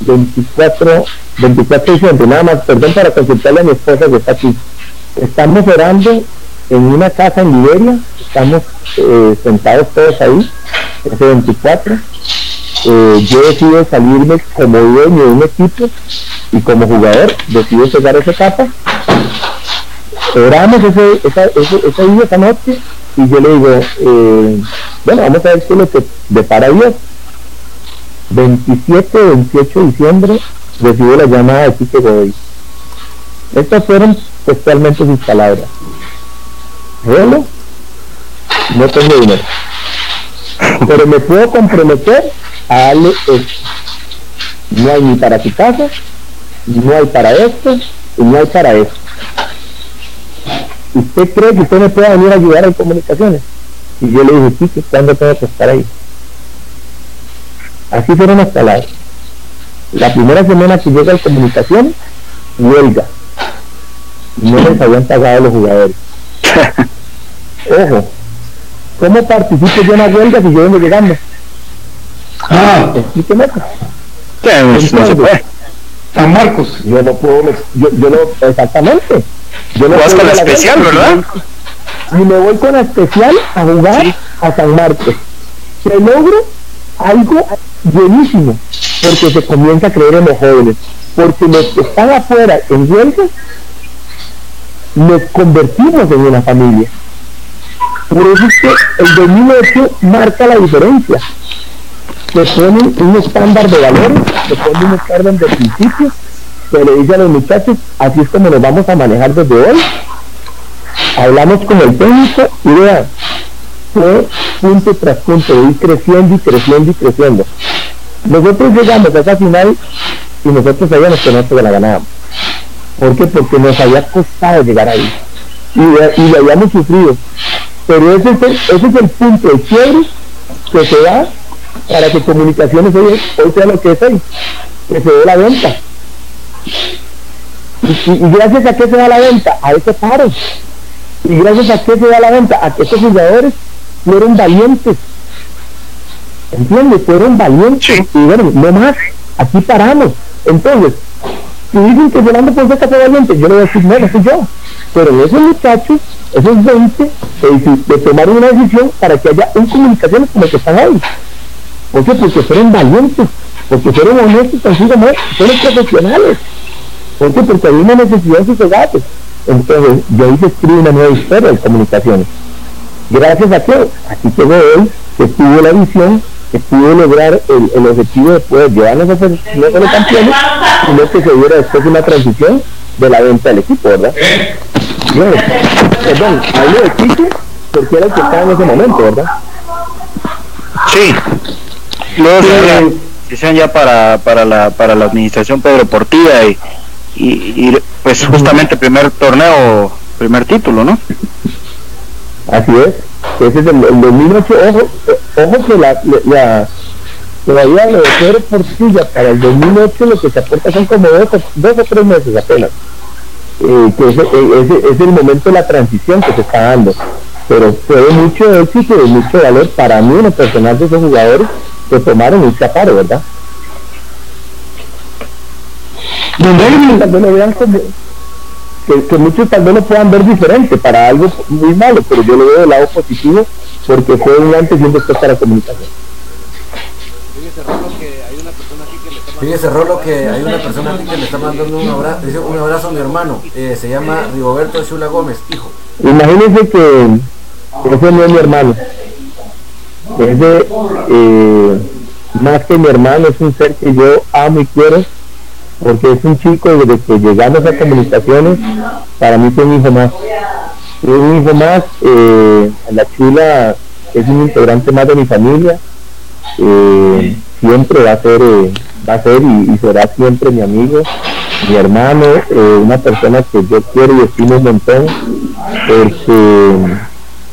24, 24 de diciembre, nada más, perdón para consultarle a mi esposa que está aquí. Estamos orando en una casa en Liberia, estamos eh, sentados todos ahí, ese 24. Eh, yo decido salirme como dueño de un equipo y como jugador decido llegar esa etapa. Oramos ese, esa, día, esa noche, y yo le digo, eh, bueno, vamos a ver qué es lo que depara Dios. 27, 28 de diciembre recibo la llamada de Quique Godoy. Estas fueron textualmente sus palabras. Bueno, no tengo dinero. Pero me puedo comprometer a darle esto. No hay ni para tu casa, no hay para esto, y no hay para esto. ¿Usted cree que usted me puede venir a ayudar en comunicaciones? Y yo le dije, sí, que cuando tengo que estar ahí. Así fueron las palabras. La primera semana que llega a comunicación, huelga. No les habían pagado los jugadores. Ojo, ¿cómo participo yo en la huelga si yo vengo llegando?
Ah,
explíqueme
eso. no se puede. San Marcos.
Yo no puedo, yo, yo no, exactamente.
Yo no vas con la especial, ¿verdad?
Y me voy con la especial a jugar a San Marcos. Se logro algo buenísimo, porque se comienza a creer en los jóvenes. Porque los que están afuera en huelga nos convertimos en una familia. Por eso es que el 2008 marca la diferencia. Se pone un estándar de valores, se pone un estándar de principios, se le dice a los muchachos, así es como nos vamos a manejar desde hoy. Hablamos con el técnico y vean, fue punto tras punto, ir creciendo y creciendo y creciendo. Nosotros llegamos a esa final y nosotros sabíamos que no se la ganábamos ¿Por qué? Porque nos había costado llegar ahí. Y, y lo habíamos sufrido. Pero ese es, el, ese es el punto de quiebre que se da para que comunicaciones hoy, sea lo que es hoy, que se dé la venta. Y, gracias a qué se da la venta, a ese paro. Y gracias a qué se da la venta, a que estos jugadores fueron valientes. ¿Entiendes? Fueron valientes. Y bueno, no más, aquí paramos. Entonces, si dicen que Fernando Fonseca fue valiente, yo le voy a decir, no, no soy yo. Pero esos muchachos, esos 20, eh, de tomar una decisión para que haya un comunicación como el que están hoy. ¿Por qué? Porque fueron valientes, porque fueron honestos consigo mismos, fueron profesionales. ¿Por qué? Porque había una necesidad de gatos. Entonces, yo hice escribir una nueva historia de comunicaciones. Gracias a que aquí quedó hoy, que tuvo la visión, que pudo lograr el, el objetivo de poder llevarnos a ser no solo campeones, sino que se diera después una transición de la venta del equipo, ¿verdad? Bueno, perdón, hablo de Quique porque era el que estaba en ese momento, ¿verdad?
Sí. Luego se ya para, para, la, para la administración Pedro Portilla y, y, pues justamente primer torneo, primer título, ¿no?
Así es. Ese es el, el 2008. Ojo, ojo que la, la todavía lo de Pedro Portilla para el 2008 lo que se aporta son como dos, dos o tres meses apenas. Eh, que ese, eh, ese, es el momento de la transición que se está dando. Pero fue de mucho éxito y de mucho valor para mí en el personal de esos jugadores que tomaron un chaparo, ¿verdad? Tal vez lo vean como, que, que, muchos tal vez lo puedan ver diferente para algo muy malo, pero yo lo veo del lado positivo porque fue un antes y un después para la comunicación.
Fíjese Rolo que hay una persona aquí que le está mandando un abrazo, dice un abrazo a mi hermano, eh, se llama Rigoberto Chula Gómez, hijo.
Imagínense que ese no es mi hermano. Ese, eh, más que mi hermano, es un ser que yo amo y quiero, porque es un chico desde que llegamos a comunicaciones, para mí es un hijo más. Es un hijo más, eh, la chula es un integrante más de mi familia, eh, siempre va a ser va a ser y, será siempre mi amigo, mi hermano, una persona que yo quiero y estimo un montón, porque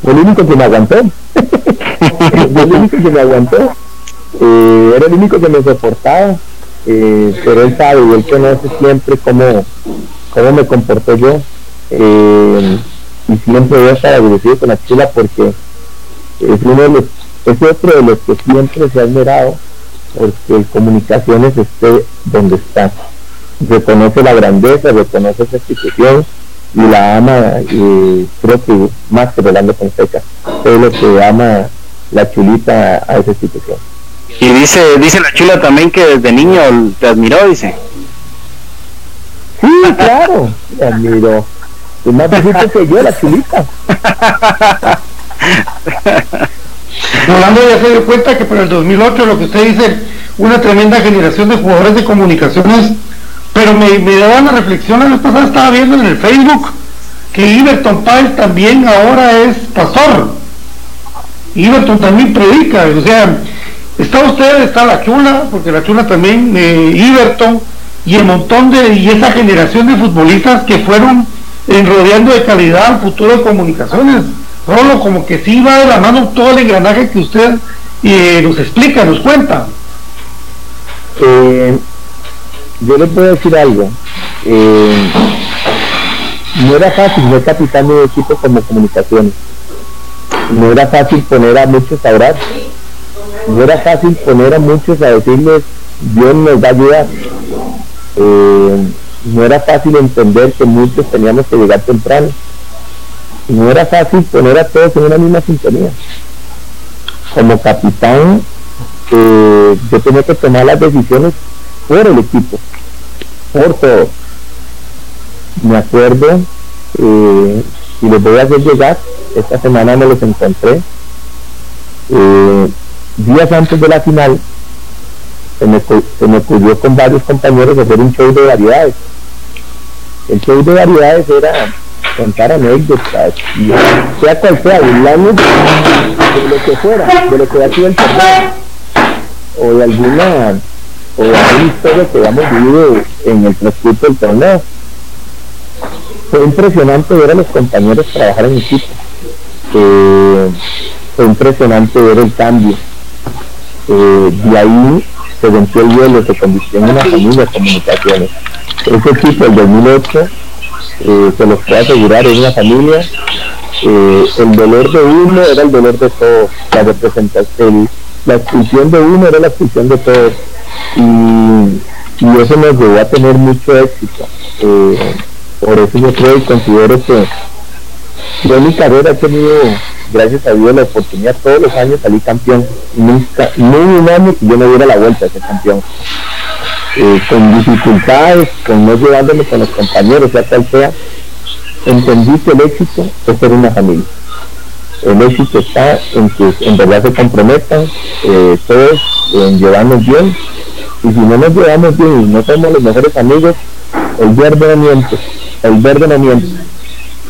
el único que me aguantó, el único que me aguantó, eh, era el único que me soportaba, eh, pero él sabe y él conoce siempre cómo, cómo me comporté yo, y siempre voy a estar agradecido con la chula porque es uno de los, es otro de los que siempre se ha admirado porque comunicaciones esté donde está. Reconoce la grandeza, reconoce esa institución y la ama, y creo que más que Rolando Fonseca, es lo que ama la chulita a esa institución.
Y dice, dice la chula también que desde niño te admiró, dice.
Sí, claro, te admiró. Y más viejito que yo, la chulita.
Rolando ya se dio cuenta que para el 2008 lo que usted dice, una tremenda generación de jugadores de comunicaciones, pero me, me daba una reflexión, la vez pasada estaba viendo en el Facebook que Iberton Páez también ahora es pastor. Iberton también predica, o sea, está usted, está la chula, porque la chula también, eh, y el montón de, y esa generación de futbolistas que fueron enrodeando de calidad al futuro de comunicaciones. Rolo, como que sí va de la mano todo el engranaje que usted eh, nos explica, nos cuenta.
Eh, yo le puedo decir algo. Eh, no era fácil ser capitán de un equipo como comunicaciones. No era fácil poner a muchos a orar. No era fácil poner a muchos a decirles, Dios nos va a ayudar. no era fácil entender que muchos teníamos que llegar temprano no era fácil poner a todos en una misma sintonía. Como capitán, eh, yo tenía que tomar las decisiones por el equipo, por todo. Me acuerdo, eh, y les voy a hacer llegar, esta semana me los encontré, eh, días antes de la final, se me, se me ocurrió con varios compañeros hacer un show de variedades. El show de variedades era contar anécdotas, sea cual sea, burlarnos de lo que fuera, de lo que ha sido el torneo, o alguna, o de alguna historia que hayamos vivido en el transcurso del torneo. Fue impresionante ver a los compañeros trabajar en equipo. Eh, fue impresionante ver el cambio. Eh, de ahí se rompió el hielo, se convirtió en una familia de comunicaciones. Ese equipo del 2008 eh, se los puedo asegurar, es una familia el dolor de uno era el dolor de todos, la representación, la expulsión de uno era la expulsión de todos. Y, eso nos llevó a tener mucho éxito. Por eso yo creo y considero que yo en mi carrera he tenido, gracias a Dios, la oportunidad todos los años salir campeón. Nunca, ni un año que yo me diera la vuelta a ser campeón. Eh, con dificultades, con no llevándome con los compañeros, sea cual sea, entendí que el éxito es ser una familia. El éxito está en que en verdad se comprometan eh, todos en llevarnos bien. Y si no nos llevamos bien y no somos los mejores amigos, el no miente, el verde no miente.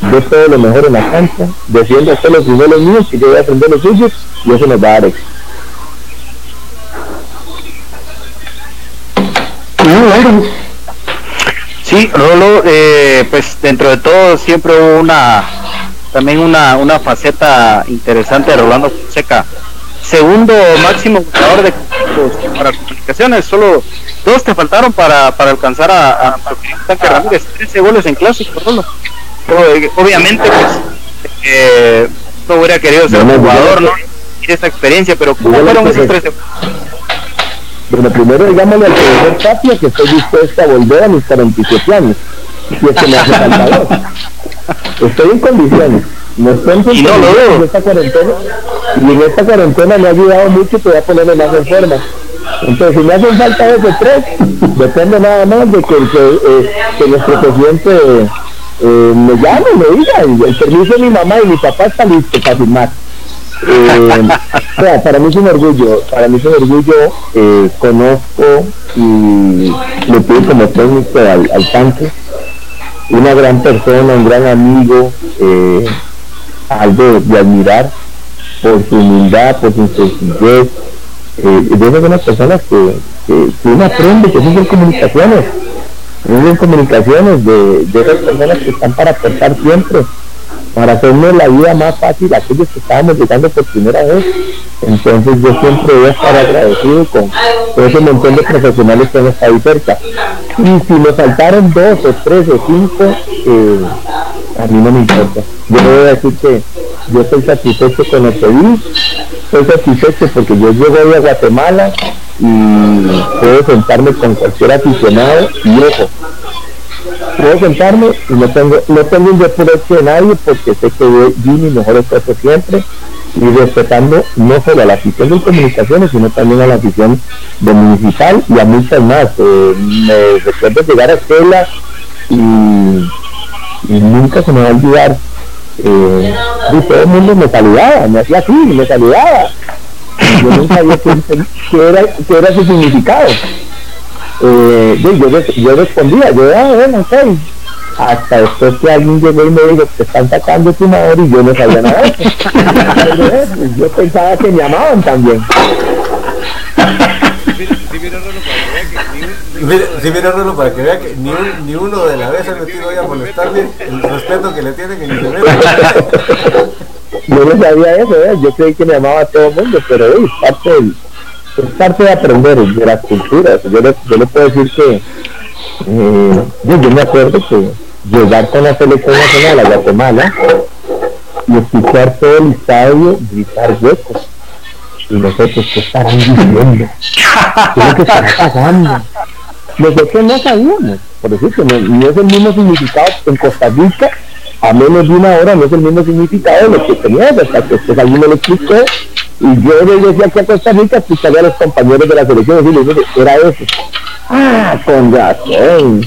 Ve todo lo mejor en la cancha, defiende hacer los primeros míos y yo voy a aprender los suyos y eso nos va a dar éxito.
Sí, Rolo, eh, pues dentro de todo siempre hubo una también una, una faceta interesante de Rolando Fonseca. Segundo máximo jugador de para comunicaciones, solo dos te faltaron para, para alcanzar a, a, a Ramírez, 13 goles en clásico, Rolo. Eh, obviamente, pues, eh, no hubiera querido ser jugador, ¿no? Y esa experiencia, pero ¿cómo fueron esos 13
bueno, primero digámosle al profesor Tapia que estoy dispuesto a volver a mis 47 años. Si es que me hace falta Estoy en condiciones. No estoy en condiciones en esta cuarentena. Y en esta cuarentena me ha ayudado mucho que voy a ponerme más en forma. Entonces, si me hacen falta ese tres, depende nada más de que, eh, que nuestro presidente eh, me llame, me diga. El permiso de mi mamá y mi papá está listo para firmar. Eh, para mí es un orgullo, para mí es un orgullo, eh, conozco y le pido como técnico al, al, tanque, una gran persona, un gran amigo, eh, algo de admirar por su humildad, por su sencillez, eh, de esas personas que, que, uno aprende, que son comunicaciones, son comunicaciones de, de esas personas que están para aportar siempre para hacernos la vida más fácil a aquellos que estábamos llegando por primera vez. Entonces yo siempre voy a estar agradecido con, ese montón de profesionales que han estado ahí cerca. Y si me faltaron dos o tres o cinco, eh, a mí no me importa. Yo voy a decir que yo estoy satisfecho con lo que vi, estoy satisfecho porque yo llego a Guatemala y puedo sentarme con cualquier aficionado y ojo, puedo sentarme y no tengo, no tengo un reproche de nadie porque sé que mi mejor esfuerzo siempre y respetando no solo a la afición de comunicaciones, sino también a la afición de municipal y a muchas más. Eh, me recuerdo llegar a escuela y, nunca se me va a olvidar. Eh, y todo el mundo me saludaba, me hacía así, me saludaba. Yo no sabía qué, era, qué era su significado eh, yo, yo, respondía, yo, ah, bueno, ok. Hasta después que alguien llegó y me dijo, te están sacando tu madre y yo no sabía nada yo pensaba que me llamaban también.
Si viene Rolo para que vea que ni, un, ni uno de la vez ha metido a molestarle el respeto que le tiene que ni se
Yo no sabía eso, ¿eh? yo creí que me llamaba a todo el mundo, pero es parte del, es parte de aprender de las culturas. Yo le, yo le puedo decir que eh, yo, me acuerdo que llegar con la selección nacional a Guatemala y escuchar todo el estadio gritar huecos. Y nosotros, ¿qué estarán diciendo? ¿Qué es lo que estará no sabíamos, por decir que no, es el mismo significado en Costa Rica a menos de una hora no es el mismo significado de lo que tenía hasta que usted alguien me lo explicó y yo decía que a Costa Rica escucharía a los compañeros de la selección y decirles, era eso. Ah, con razón.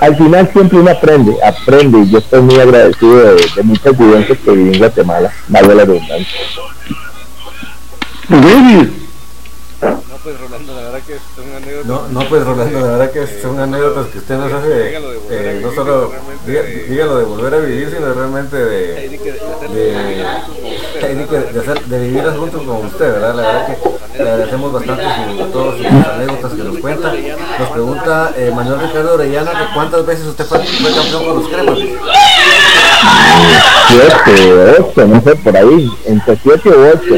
Al, final siempre uno aprende, aprende y yo estoy muy agradecido de, muchas vivencias que viví en Guatemala, vale la redundancia.
Pues Rolando, la verdad que son anécdotas. No, no pues Rolando, la verdad que son anécdotas que usted nos hace, eh, no solo, dígalo de volver a vivir, sino realmente de, de, de, vivir juntos con usted, ¿verdad? La verdad que le agradecemos bastante su, todas sus anécdotas que nos cuenta. Nos pregunta eh, Manuel Ricardo Orellana que cuántas veces usted fue, campeón con los cremas.
Siete, ocho, no sé, por ahí, entre siete u ocho.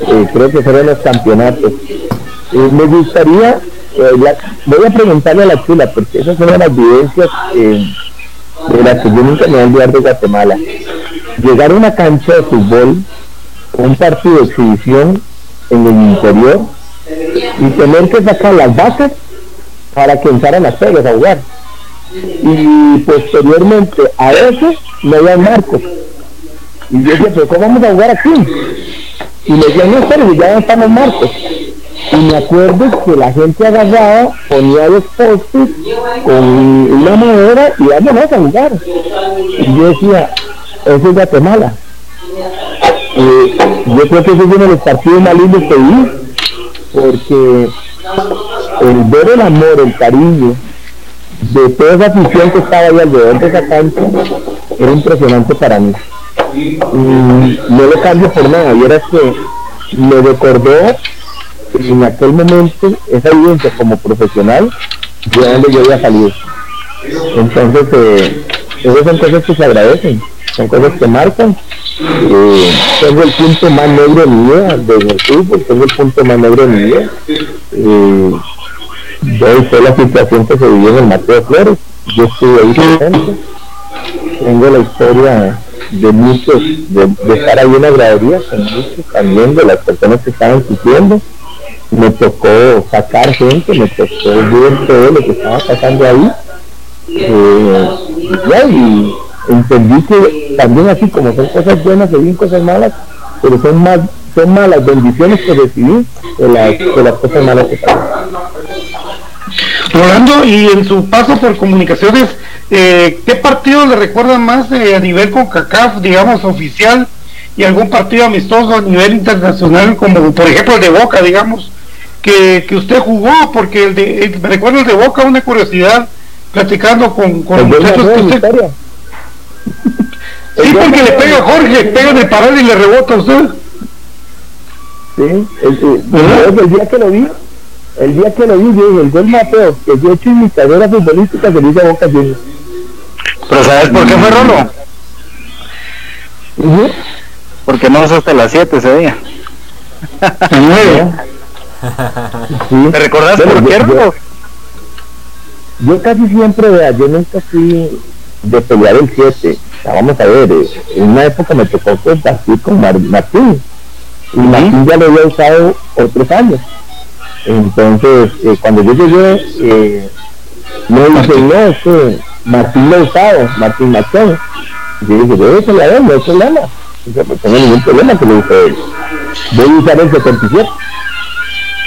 Eh, creo que fueron los campeonatos. Eh, me gustaría, eh, voy a preguntarle a la chula, porque esas son las vivencias de las que yo nunca me voy a olvidar de Guatemala. llegar a una cancha de fútbol, un partido de exhibición en el interior y tener que sacar las vacas para que entraran las pegas a jugar. Y posteriormente a eso no había marcos. Y yo decía, pero ¿cómo vamos a jugar aquí? Y me decían, no, pero ya no estamos marcos. Y me acuerdo que la gente agarraba, ponía los postes con una madera y vámonos a jugar. Y yo decía, eso es Guatemala. Y yo creo que ese es uno de los partidos más lindos que vi, porque el ver el amor, el cariño de toda esa afición que estaba ahí alrededor de esa cancha era impresionante para mí. Y no lo cambio por nada, y era que me recordó en aquel momento esa vivencia como profesional de donde yo había salido. Entonces, eh, esas son cosas que se agradecen, son cosas que marcan. Eh, tengo el punto más negro de mi vida desde fútbol, tengo el punto más negro de mi vida. Eh, yo la situación que se vivió en el Mateo Flores, yo estuve ahí presente, tengo la historia de muchos, de, estar ahí en la gradería con muchos también de las personas que estaban sufriendo me tocó sacar gente, me tocó ver todo lo que estaba pasando ahí. Eh, y entendí que también así como son cosas buenas, se cosas malas, pero son más son malas bendiciones que recibí de las, cosas malas que pasan.
Rolando, y en su paso por comunicaciones, eh, ¿qué partido le recuerdan más eh, a nivel con CACAF, digamos, oficial, y algún partido amistoso a nivel internacional, como por ejemplo el de Boca, digamos? Que, usted jugó, porque el de, me recuerdo el de Boca, una curiosidad, platicando con, con los muchachos que usted... Sí, porque le pega a Jorge, pega en el pared y le rebota a usted.
Sí, el, el, día que lo vi, el día que lo vi, yo el gol Mateo, que yo he hecho mi carrera futbolística que dice Boca Juniors.
Pero ¿sabes por qué fue Rolo? Porque no es hasta las 7 ese día. ¿Te recordás por qué,
yo, yo, casi siempre, vea, yo nunca fui de pelear el 7. vamos a ver, eh, en una época me tocó compartir con Martín. Y Martín ya lo había usado otros años. Entonces, eh, cuando yo llegué, eh, me dice, no, es que Martín lo ha usado, Martín Machón. Y yo dije, yo eso la no hay problema. No pues, tengo ningún problema que lo use Voy a usar el 77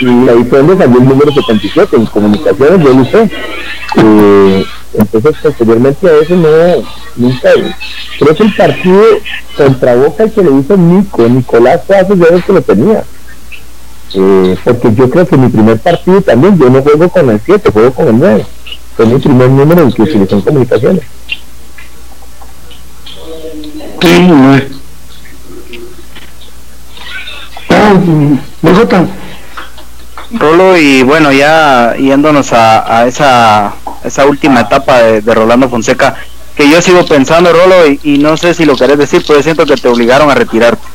y ahí fue donde salió el número 77 en comunicaciones yo lo sé eh, entonces posteriormente a eso no nunca creo que el partido contra Boca el que le hizo Nico Nicolás hace años que lo tenía. Eh, porque yo creo que mi primer partido también yo no juego con el 7 juego con el 9 fue mi primer número en que utilicé en comunicaciones.
Sí, no Ah,
Rolo, y bueno, ya yéndonos a, esa, esa última etapa de, Rolando Fonseca, que yo sigo pensando, Rolo, y, no sé si lo querés decir, pero siento que te obligaron a retirarte.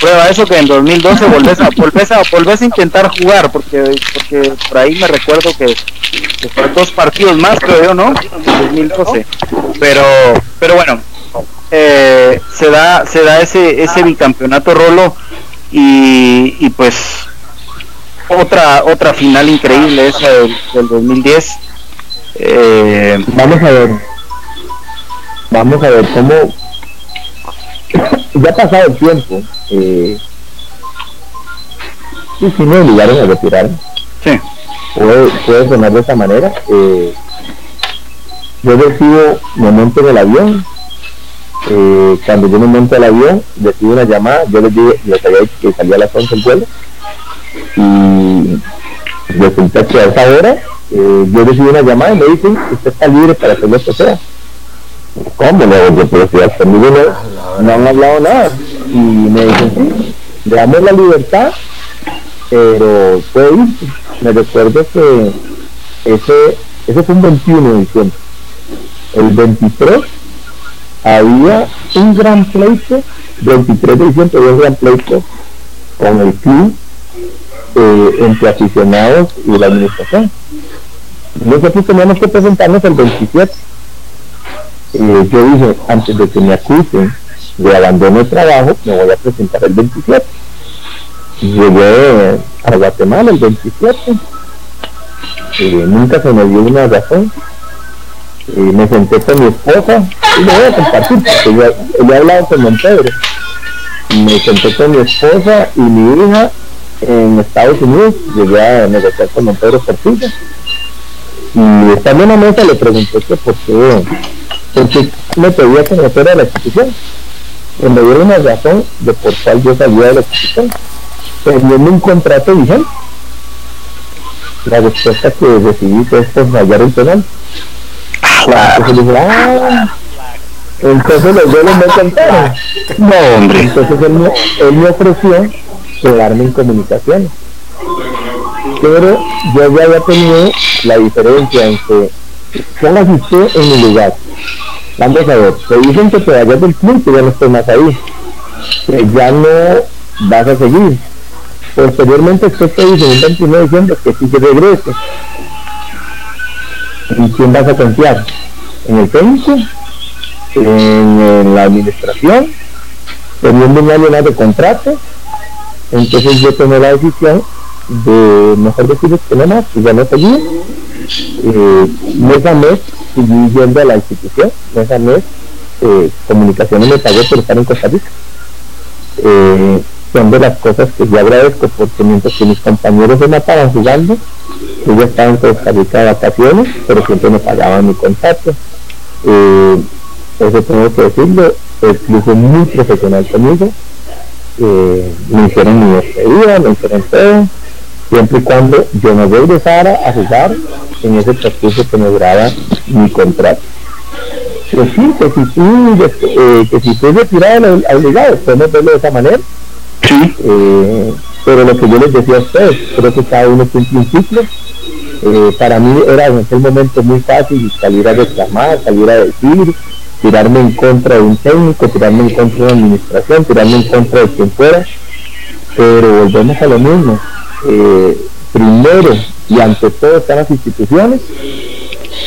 Prueba eso que en 2012 volvés a, volvés a, volvés a intentar jugar, porque, porque por ahí me recuerdo que, que dos partidos más, creo yo, ¿no? En 2012. Pero, pero bueno, eh, se da, se da ese, ese bicampeonato Rolo y pues otra otra final increíble esa del, 2010
eh, vamos a ver vamos a ver cómo ya ha pasado el tiempo eh, y si me obligaron a retirar
sí.
puede, puede sonar de esa manera eh, yo decido me monto en el avión eh, cuando yo me monto el avión decido una llamada yo les dije les había que salía a las 11 el vuelo y resulta que a esa hora yo recibí una llamada y me dicen usted está libre para hacer lo que sea ¿cómo? No, yo pero si conmigo no, no han hablado nada. Y me dicen sí, damos la libertad pero me recuerdo que ese, ese fue un 21 de diciembre. El 23 había un gran pleito 23 de diciembre había un gran pleito con el club eh, entre aficionados y la administración. Nosotros teníamos que presentarnos el 27. Eh, yo dije, antes de que me acusen de abandono de trabajo, me voy a presentar el 27. Llegué a Guatemala el 27, y nunca se me dio una razón. Y me senté con mi esposa y lo voy a compartir porque yo, he hablado con Don Pedro. Me senté con mi esposa y mi hija en Estados Unidos, llegué a negociar con Don Pedro Portillo. Y estando en la mesa le pregunté que por qué, por qué me pedía que me fuera a la institución. Y me dieron una razón de por cuál yo salía de la institución. Teniendo un contrato vigente. La respuesta que recibí fue por fallar el penal. Entonces le dije, ah, entonces los dos me contaron. No, hombre. Entonces él me, él me ofreció quedarme en comunicaciones. Pero yo ya había tenido la diferencia entre póngase en mi lugar. Vamos a ver, te dicen que te vayas del club, que ya no estoy más ahí. Que ya no vas a seguir. Posteriormente usted te dice un 29 de diciembre que sí que regrese. ¿Y quién vas a confiar? ¿En el técnico? ¿En, la administración? ¿Teniendo un año más de contrato? Entonces yo tomé la decisión de mejor decirles que no más, y ya no seguía. Eh, mes a mes seguí yendo a la institución, mes a mes eh, comunicaciones me pagó por estar en Costa Rica. Eh, son de las cosas que yo agradezco porque mientras que mis compañeros se mataban jugando, ellos estaban en Costa Rica de vacaciones, pero siempre me pagaban mi contrato. Eh, eso tengo que decirlo, el club muy profesional conmigo, eh, me hicieron mi despedida, me hicieron todo, siempre y cuando yo me regresara a jugar en ese transcurso que me duraba mi contrato. Sí, que si tú, eh, que si estoy retirado obligado, podemos verlo de esa manera. Sí. Eh, pero lo que yo les decía a ustedes, creo que cada uno cumple un ciclo. Eh, para mí era en aquel momento muy fácil salir a reclamar, salir a decir, tirarme en contra de un técnico, tirarme en contra de una administración, tirarme en contra de quien fuera, pero volvemos a lo mismo. Eh, primero y ante todo están las instituciones,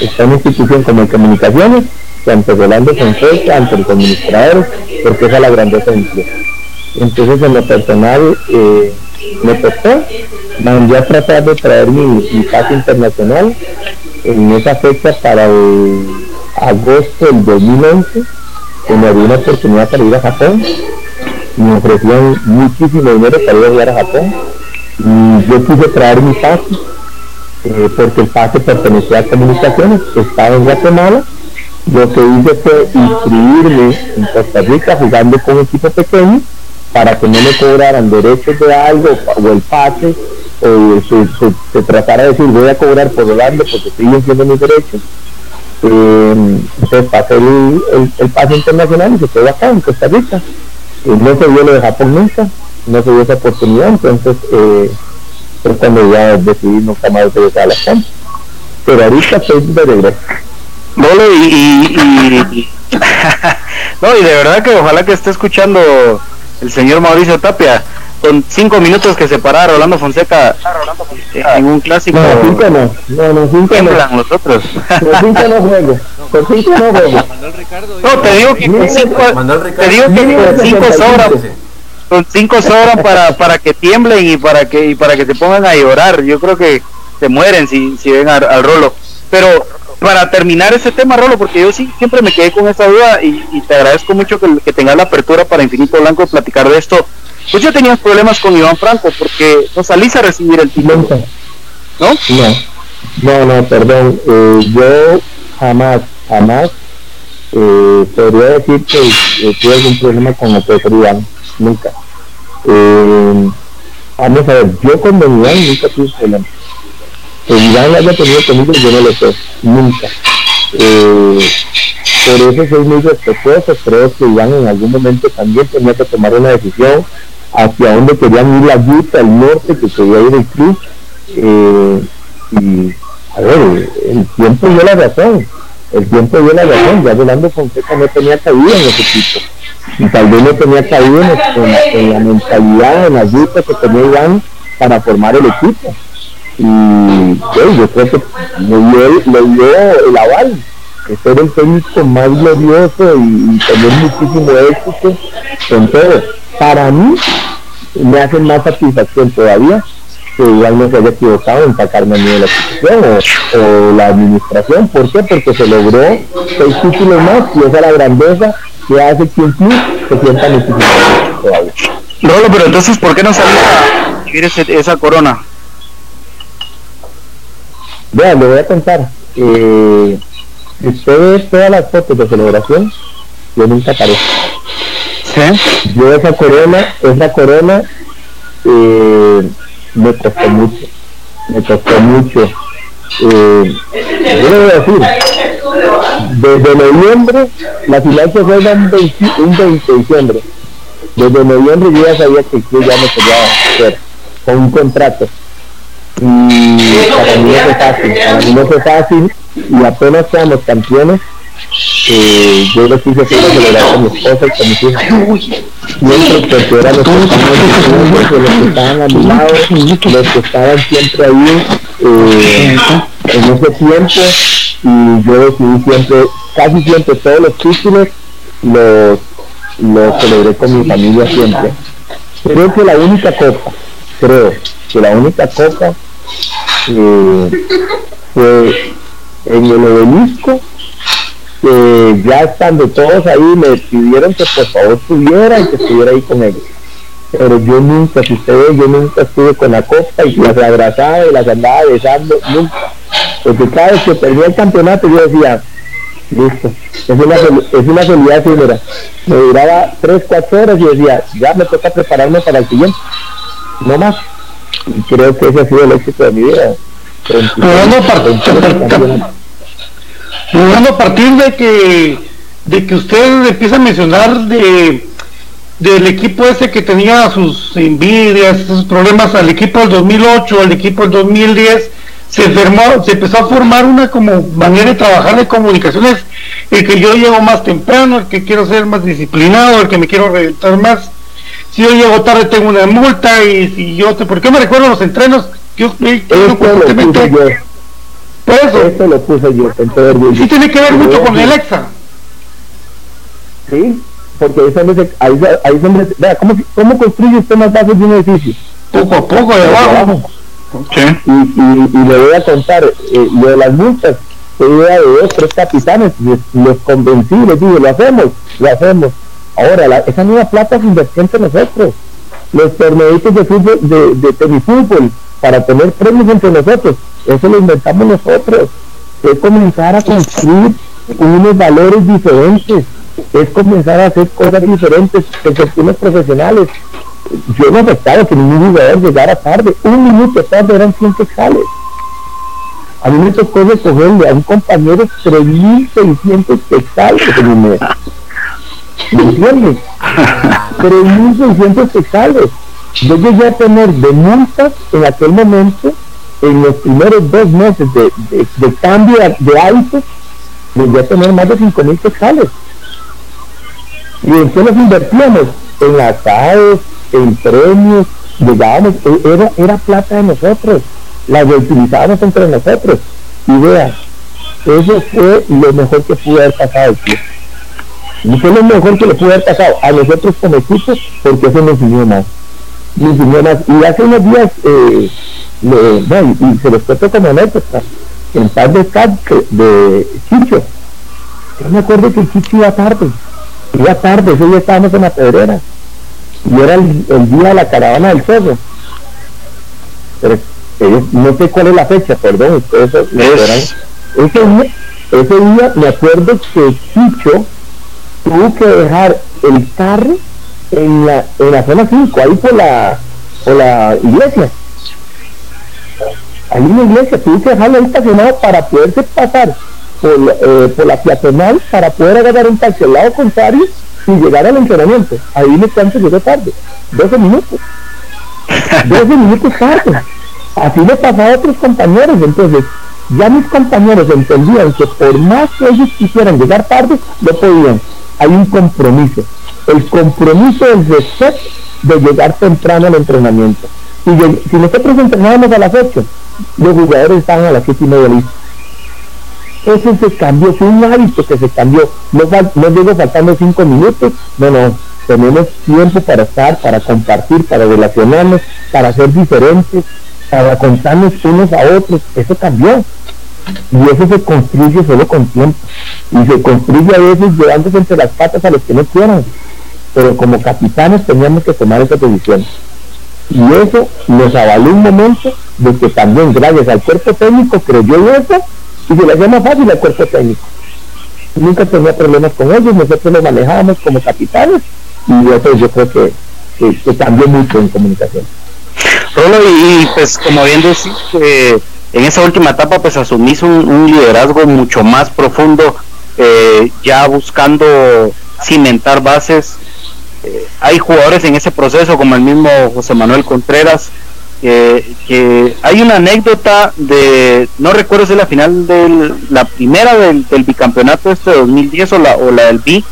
está una institución como el Comunicaciones, que ante Rolando Fonseca, ante los administradores, porque esa es la grandeza club. Entonces en lo personal eh, me tocó, mandé a tratar de traer mi, mi internacional en esa fecha para el agosto del 2011, que me dio una oportunidad para ir a Japón. Me ofrecían muchísimo dinero para ir a jugar a Japón. Y yo quise traer mi pase, eh, porque el pase pertenecía a comunicaciones, estaba en Guatemala. Lo que hice fue inscribirme en Costa Rica jugando con un equipo pequeño para que no me cobraran derechos de algo o el pase o se, tratara de decir voy a cobrar por delante porque siguen siendo mis derechos eh, entonces pasé el, el, pase internacional y se quedó acá en Costa Rica. Y no se dio lo de Japón nunca no se dio esa oportunidad entonces eh, cuando ya decidí nunca más regresar a la pero ahorita estoy de regreso.
Y, y, y no y de verdad que ojalá que esté escuchando el señor Mauricio Tapia, con cinco minutos que separar a Rolando Fonseca en un clásico.
No, cinco no, no, no cinco no.
nosotros.
Con cinco no juego, con cinco no juego.
No, te digo que con cinco, te digo que con cinco sobran, con cinco sobran para, para que tiemblen y para que, y para que se pongan a llorar. Yo creo que se mueren si, si ven al Rolo. Pero para terminar ese tema, Rolo, porque yo sí siempre me quedé con esa duda y, te agradezco mucho que, que, tengas la apertura para Infinito Blanco de platicar de esto. Pues yo tenía problemas con Iván Franco porque no salís a recibir el título.
¿No? No, no, perdón. Eh, yo jamás, jamás eh, podría decir que eh, tuve algún problema con el profesor Iván. Nunca. Eh, vamos a ver, yo con Iván nunca tuve problemas que Iván haya tenido conmigo, yo no lo sé, nunca. Eh, por eso soy muy respetuoso, creo que Iván en algún momento también tenía que tomar una decisión hacia dónde querían ir la ruta, el norte, que quería ir el club. Eh, y, a ver, el tiempo dio la razón, el tiempo dio la razón, ya Rolando Fonseca no tenía caída en ese equipo. Y tal vez no tenía caída en, la mentalidad, en la ruta que tenía Iván para formar el equipo y yo creo que le dio, el aval ser el técnico más glorioso y, tener muchísimo éxito con todo. Para mí me hace más satisfacción todavía que igual no se haya equivocado en sacarme a mí de la situación o, la administración. ¿Por qué? Porque se logró seis títulos más y esa es la grandeza que hace que un club se sienta muchísimo todavía.
Rolo, pero entonces, ¿por qué no salió a esa corona?
Vean, le voy a contar. Eh, si usted ve todas las fotos de celebración, yo nunca aparezco. ¿Sí? Yo esa corona, esa corona eh, me costó mucho. Me costó mucho. Eh, yo le voy a decir, desde noviembre, la un 20, un 20 de diciembre. Desde noviembre yo ya sabía que yo ya me quería hacer con un contrato y para mí no fue fácil, para mí no fue fácil. Y apenas seamos campeones eh, yo lo quise hacer celebrar con mi esposa y con mis hijos. Siempre porque eran los que los que estaban a mi lado los que estaban siempre ahí eh, en ese tiempo. Y yo decidí siempre casi siempre todos los títulos los, los celebré con mi familia siempre. Creo que la única copa creo que la única copa eh, fue en el obelisco que ya estando todos ahí me pidieron que por favor estuviera y que estuviera ahí con ellos pero yo nunca, si ustedes yo nunca estuve con la copa y las abrazaba y las andaba besando, nunca. Porque cada vez que perdí el campeonato yo decía, listo, es una, es una felicidad mira Me duraba 3, 4 horas y decía, ya me toca prepararme para el siguiente. No más. Y creo que ese ha sido el éxito de mi vida.
Jugando a partir de que de que usted empieza a mencionar de del equipo ese que tenía sus envidias, sus problemas al equipo del 2008, al equipo del 2010, se formó, se empezó a formar una como manera de trabajar de comunicaciones, el que yo llego más temprano, el que quiero ser más disciplinado, el que me quiero reventar más. Si yo llego tarde tengo una multa y si yo te, ¿por qué me recuerdo los entrenos? Yo, yo,
yo, por eso. Esto lo puse yo.
Sí tiene que ver mucho con el EXA.
Sí, porque ahí se, ahí, ahí se, vea, ¿cómo, ¿cómo construye usted más bases de un edificio?
Poco a poco, de abajo.
Y, y, y, le voy a contar, eh, lo de las multas, idea de dos, tres capitanes, los, convencí, les dije, lo hacemos, lo hacemos. Ahora, esa nueva plata es inversión entre nosotros. Los torneitos de fútbol, para tener premios entre nosotros. Eso lo inventamos nosotros. Es comenzar a construir unos valores diferentes. Es comenzar a hacer cosas diferentes en cuestiones profesionales. Yo no he aceptado que ningún jugador llegara tarde. Un minuto tarde eran 100 quetzales. A mí me tocó recogerle a un compañero 3.600 quetzales en un mes. ¿Me entiendes? 3.600 quetzales yo llegué a tener de multas en aquel momento, en los primeros dos meses de, de, cambio de hábitos, llegué a tener más de 5 mil quetzales. ¿Y en qué nos invertíamos? En asados, en premios, llegábamos, e, era, plata de nosotros, la reutilizábamos entre nosotros. Y vea, eso fue lo mejor que pudo haber pasado Y fue lo mejor que le pudo haber pasado a nosotros como equipo, porque eso nos enseñó más. Y hace unos días, eh, y, se los cuento como anécdota, en paz de, de Chicho, yo me acuerdo que Chicho iba tarde, iba tarde, ese día estábamos en la pedrera, y era el, día de la caravana del cerro. Pero eh, no sé cuál es la fecha, perdón, ustedes ese, día, ese día me acuerdo que Chicho tuvo que dejar el carro en la, en la zona 5, ahí por la, por la iglesia. Ahí en la iglesia, tuve que dejarlo estacionado para poderse pasar por, eh, por la peatonal para poder agarrar un taxi al lado contrario y llegar al entrenamiento. Ahí me cuánto llegó tarde, 12 minutos. 12 minutos tarde. Así le pasaba a otros compañeros, entonces ya mis compañeros entendían que por más que ellos quisieran llegar tarde, no podían. Hay un compromiso el compromiso del respeto de llegar temprano al entrenamiento. Si, nosotros entrenábamos a las 8, los jugadores estaban a las 7 y media listos. Eso se cambió, fue un hábito que se cambió. No, no digo faltando cinco minutos, no, no. Tenemos tiempo para estar, para compartir, para relacionarnos, para ser diferentes, para contarnos unos a otros. Eso cambió. Y eso se construye solo con tiempo. Y se construye a veces llevándose entre las patas a los que no quieran. Pero como capitanes teníamos que tomar esa decisión. Y eso nos avaló un momento de que también gracias al cuerpo técnico creyó en eso y se le hacía más fácil al cuerpo técnico. Nunca tenía problemas con ellos, nosotros lo manejábamos como capitanes y eso yo creo que, que, cambió mucho en comunicación.
Y, pues como bien decís, eh, en esa última etapa pues asumís un, liderazgo mucho más profundo, eh, ya buscando cimentar bases. Eh, hay jugadores en ese proceso como el mismo José Manuel Contreras, que hay una anécdota de, no recuerdo si es la final de la primera del, bicampeonato este de 2010 o la, o la del B,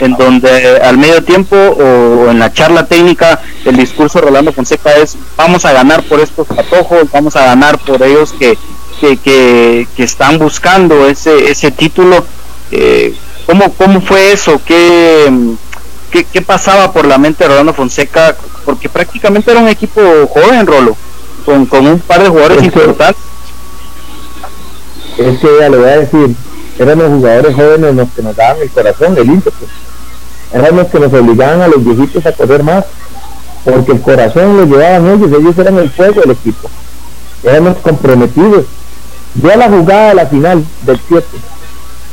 en donde al medio tiempo o en la charla técnica el discurso de Rolando Fonseca es vamos a ganar por estos patojos, vamos a ganar por ellos que, que, que, están buscando ese, ese título. Eh, ¿cómo, ¿Cómo fue eso? ¿Qué, qué, pasaba por la mente de Rolando Fonseca? Porque prácticamente era un equipo joven, Rolo, con, con un par de jugadores importantes.
Es que ya le voy a decir, eran los jugadores jóvenes los que nos daban el corazón, el ímpetu eran los que nos obligaban a los viejitos a correr más, porque el corazón lo llevaban ellos, ellos eran el fuego del equipo, éramos comprometidos. a la jugada de la final del 7,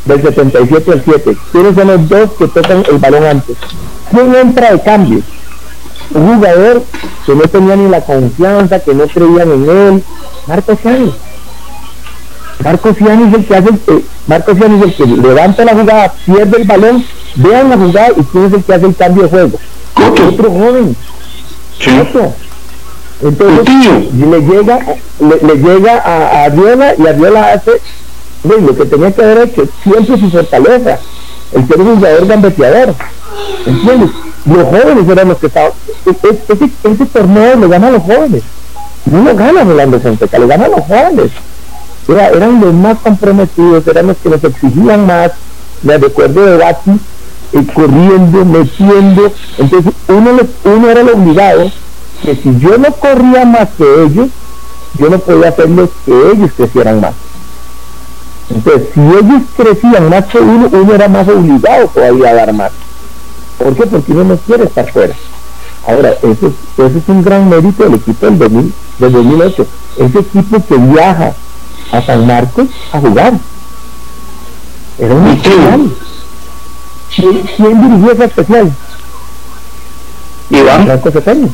del 77 al 7, ¿quiénes son los dos que tocan el balón antes? ¿Quién entra de cambio? Un jugador que no tenía ni la confianza, que no creían en él, Marco Sánchez Marco Ciani es el que hace, eh, Marco es el que levanta la jugada, pierde el balón, vean la jugada y quién es el que hace el cambio de juego. Otro joven. Sí. Entonces le llega, le, llega a, a Viola y a Viola hace lo que tenía que haber hecho, siempre su fortaleza, el ser un jugador gambeteador. ¿Entiendes? Los jóvenes eran los que estaban. Ese, ese, torneo lo ganan los jóvenes. No lo gana Rolando Fonseca, lo ganan los jóvenes eran los más comprometidos, eran los que nos exigían más, me recuerdo de Bati, eh, corriendo, metiendo, entonces uno, uno era el obligado que si yo no corría más que ellos, yo no podía hacerles que ellos crecieran más. Entonces, si ellos crecían más que uno, uno era más obligado todavía a dar más. ¿Por qué? Porque uno no quiere estar fuera. Ahora, eso, eso es un gran mérito del equipo del, 2000, del 2008. Ese equipo que viaja a San Marcos a jugar. Era un especial. ¿Quién, ¿Quién dirigió esa especial?
Iván.
Franco Cepeño.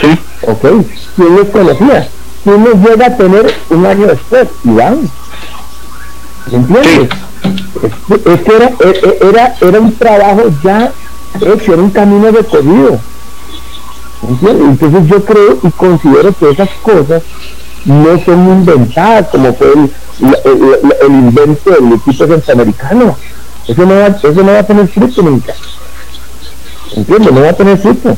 Sí.
Ok. ¿Quién los conocía? ¿Quién los llega a tener un año después? Iván. ¿Entiendes? Es, que era, e, e, era, era un trabajo ya hecho, era un camino recorrido. ¿Entiendes? Entonces yo creo y considero que esas cosas no son inventadas como fue el, el, invento del equipo centroamericano. Eso no, va, eso no va a tener fruto nunca. ¿Entiendes? No va a tener fruto.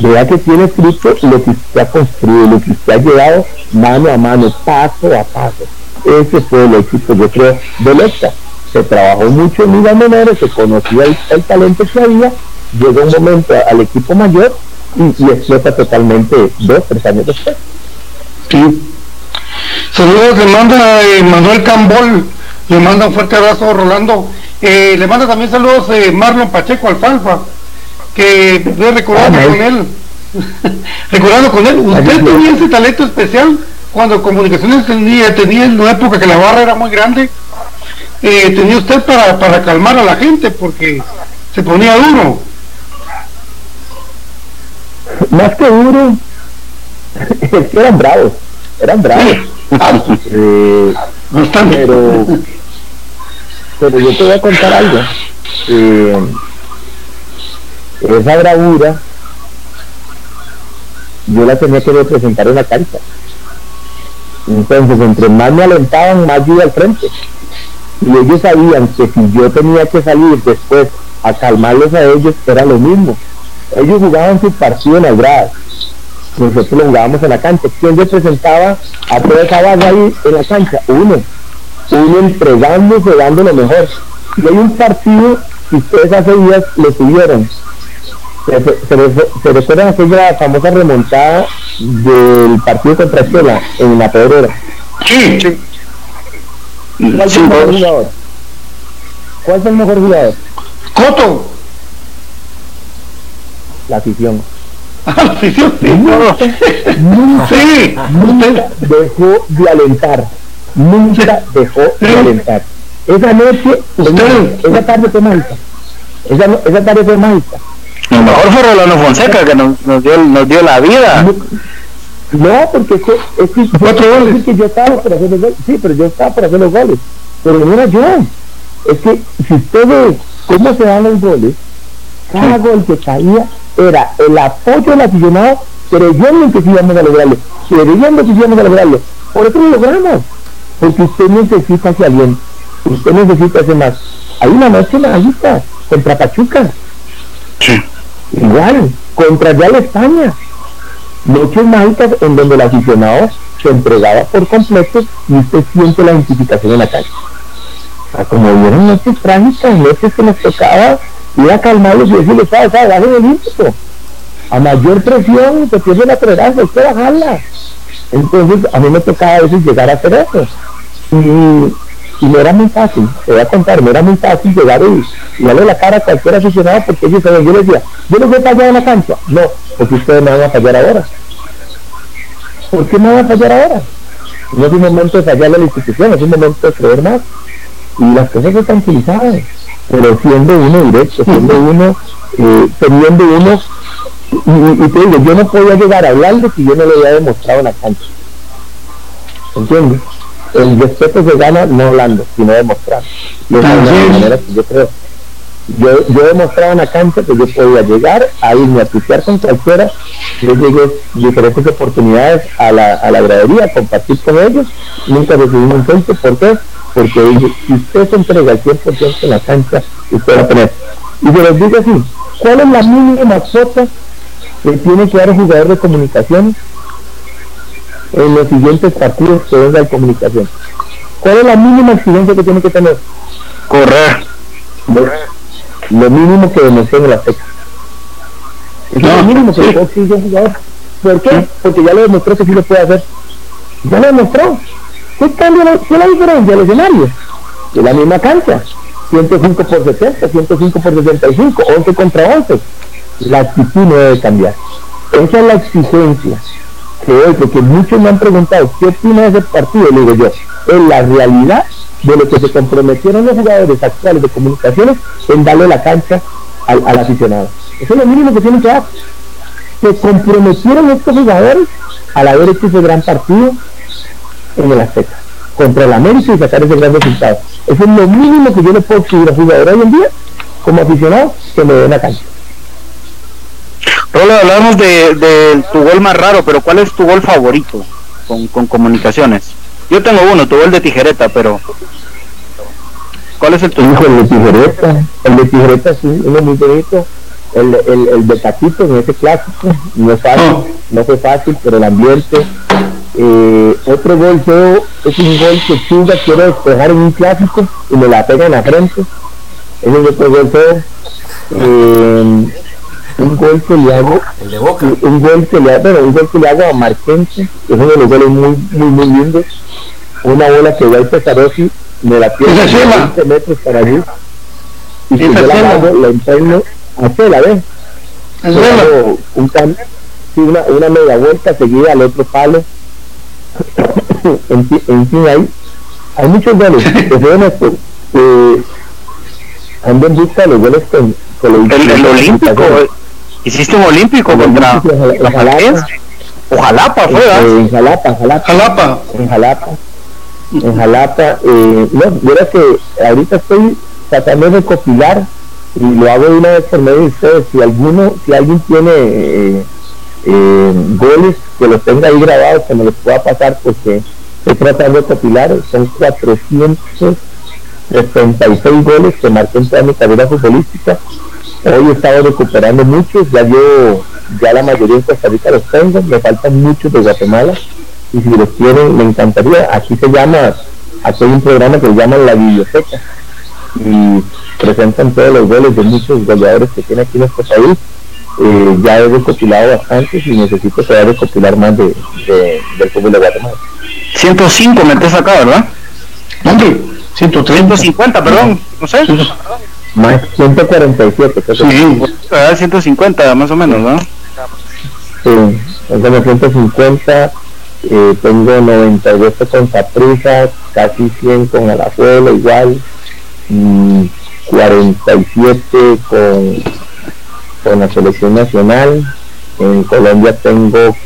Vea que tiene fruto lo que usted ha construido, lo que usted ha llevado mano a mano, paso a paso. Ese fue el éxito, yo creo, de EXA. Se trabajó mucho en ligas menores, se conocía el, talento que había, llegó un momento al equipo mayor y, y explota totalmente dos, tres años después.
Sí. Saludos, le manda eh, Manuel Cambol, le manda un fuerte abrazo Rolando. Eh, le manda también saludos eh, Marlon Pacheco Alfalfa, que estoy recordando con él. recordando con él, usted tenía ese talento especial cuando comunicaciones tenía, tenía en una época que la barra era muy grande. Eh, tenía usted para, para calmar a la gente porque se ponía duro.
Más que duro, eran bravos, eran bravos. eh, pero, pero yo te voy a contar algo. Eh, esa bravura yo la tenía que representar en la cancha. Entonces, entre más me alentaban, más yo iba al frente. Y ellos sabían que si yo tenía que salir después a calmarlos a ellos, era lo mismo. Ellos jugaban su partido en las gradas nosotros lo jugábamos en la cancha. ¿Quién representaba a toda esa base ahí en la cancha? Uno. uno entregándose, dando lo mejor. Y hay un partido que ustedes hace días lo tuvieron. Se, recuerdan aquella famosa remontada del partido contra Estela en la Pedrera.
Sí, sí.
¿Cuál es el mejor jugador? ¿Cuál es el mejor jugador?
Coto.
La afición.
La afición, sí.
Nunca,
Sí.
nunca dejó de alentar. Nunca dejó de alentar. Esa noche,
Usted.
esa tarde fue mágica. Esa, esa tarde fue mágica.
Lo mejor fue Rolando Fonseca que nos, nos, dio, nos dio la vida.
No, porque es que, es que,
Cuatro
yo-
goles.
es que yo estaba por hacer los goles. Sí, pero yo estaba por hacer los goles. Pero no era yo. Es que si usted ve cómo se dan los goles, cada gol que caía era el apoyo del aficionado creyendo que sí íbamos a lograrlo, creyendo que sí íbamos a lograrlo. Por eso lo logramos. Porque usted necesita ese aliento, usted necesita ese más. Hay una noche mágica contra Pachuca. Igual, contra Real España. Noches mágicas en donde el aficionado se entregaba por completo y usted siente la identificación en la calle. O sea, como vieron noches trágicas, noches que nos tocaba ir a calmarlos y decirles, ¿sabes? ¿sabes? Bajen el ímpetu. A mayor presión se pierde la tolerancia, hay que bajarla. Entonces, a mí me tocaba a veces llegar a hacer eso. Y, y no era muy fácil, te voy a contar, no era muy fácil llegar y, darle la cara a cualquier aficionado porque ellos saben, yo les decía, yo les voy a fallar en la cancha. No, porque ustedes me van a fallar ahora. ¿Por qué me van a fallar ahora? No es un momento de fallarle a la institución, es un momento de creer más. Y las cosas se tranquilizaban, pero siendo uno directo, siendo uno, eh, teniendo uno, y, te digo, yo no podía llegar a hablarle si yo no lo había demostrado en la cancha. ¿Entiendes? El respeto se gana no hablando, sino demostrando. Y esa es una de las maneras que yo creo. Yo, yo he demostrado en la cancha que yo podía llegar a irme a pistear con cualquiera. Yo llegué diferentes oportunidades a la, a la gradería, a compartir con ellos. Nunca recibí un insulto. ¿Por qué? Porque dije, si usted se entrega al 100% en la cancha, usted va a tener. Y se los digo así, ¿cuál es la mínima cuota que tiene que dar un jugador de comunicación en los siguientes partidos que venga de comunicación? ¿Cuál es la mínima exigencia que tiene que tener?
Correr.
Lo, lo mínimo que demostró en la fecha. Es lo mínimo que a un jugador. ¿Por qué? Porque ya lo demostró que sí lo puede hacer. Ya lo demostró. ¿Qué cambia la, qué la diferencia del escenario? De la misma cancha. 105 por 70, 105 por 65, 11 contra 11. La actitud no debe cambiar. Esa es la exigencia que hoy, porque muchos me han preguntado, ¿qué opina de ese partido? Le digo yo, es la realidad de lo que se comprometieron los jugadores actuales de comunicaciones en darle la cancha al, al aficionado. Eso es lo mínimo que tienen que dar. Se comprometieron estos jugadores al haber hecho ese gran partido en el Azteca contra el América y sacar ese gran resultado. Eso es lo mínimo que yo le puedo exigir a jugadores hoy en día como aficionado que me den la cancha.
Rolo, hablamos de, de tu gol más raro, pero ¿cuál es tu gol favorito con, con comunicaciones? Yo tengo uno, tu gol de tijereta, pero ¿cuál es el tuyo?
Hijo, el de tijereta, el de tijereta sí, uno muy bonito, el, el, el de taquito en ese clásico, no es fácil, no fue fácil, pero el ambiente, eh, otro gol feo, es un gol que Chuga quiere despejar en un clásico y me la pega en la frente, ese es otro gol feo, eh, un gol que le hago,
El de Boca.
un gol que le hago, bueno, un gol que le hago a Marquense, que es uno de los goles muy, muy, muy lindos, una bola que va el Pesarosi, me la
Chela.
20 metros para allí, y si yo la hago, la impregno a Chela, ¿ves? Hago un cam- sí, una, una media vuelta seguida al otro palo, en, fin- en fin, ahí hay muchos goles, que se ven esto, eh, ando en busca de los goles con, con los-
El, el olímpico, hiciste un olímpico contra la
ojalá-
Jalapense. Ojalapa fue.
Eh, en Jalapa, Jalapa,
Jalapa.
en Jalapa, en Jalapa, eh, no, verás que ahorita estoy tratando de recopilar y lo hago una vez por medio de ustedes, si alguno, si alguien tiene eh, eh, goles que los tenga ahí grabados, que me los pueda pasar, porque estoy tratando de recopilar, son 476 goles que marqué en toda mi carrera futbolística, hoy he estado recuperando muchos, ya yo, ya la mayoría de Costa Rica los tengo, me faltan muchos de Guatemala, y si los quieren me encantaría, aquí se llama aquí hay un programa que se llama La Biblioteca y presentan todos los goles de muchos goleadores que tiene aquí nuestro país. Eh, ya he recopilado bastantes y necesito todavía recopilar más de, del fútbol de Guatemala.
105 metes acá, ¿verdad?
¿Dónde?
130. 150, perdón, no sé.
Más 147, creo
sí, 150 más o menos, ¿no?
Sí, tengo 150, eh, tengo 98 con Saprissa, casi 100 con Alajuela igual, 47 con, con la selección nacional, en Colombia tengo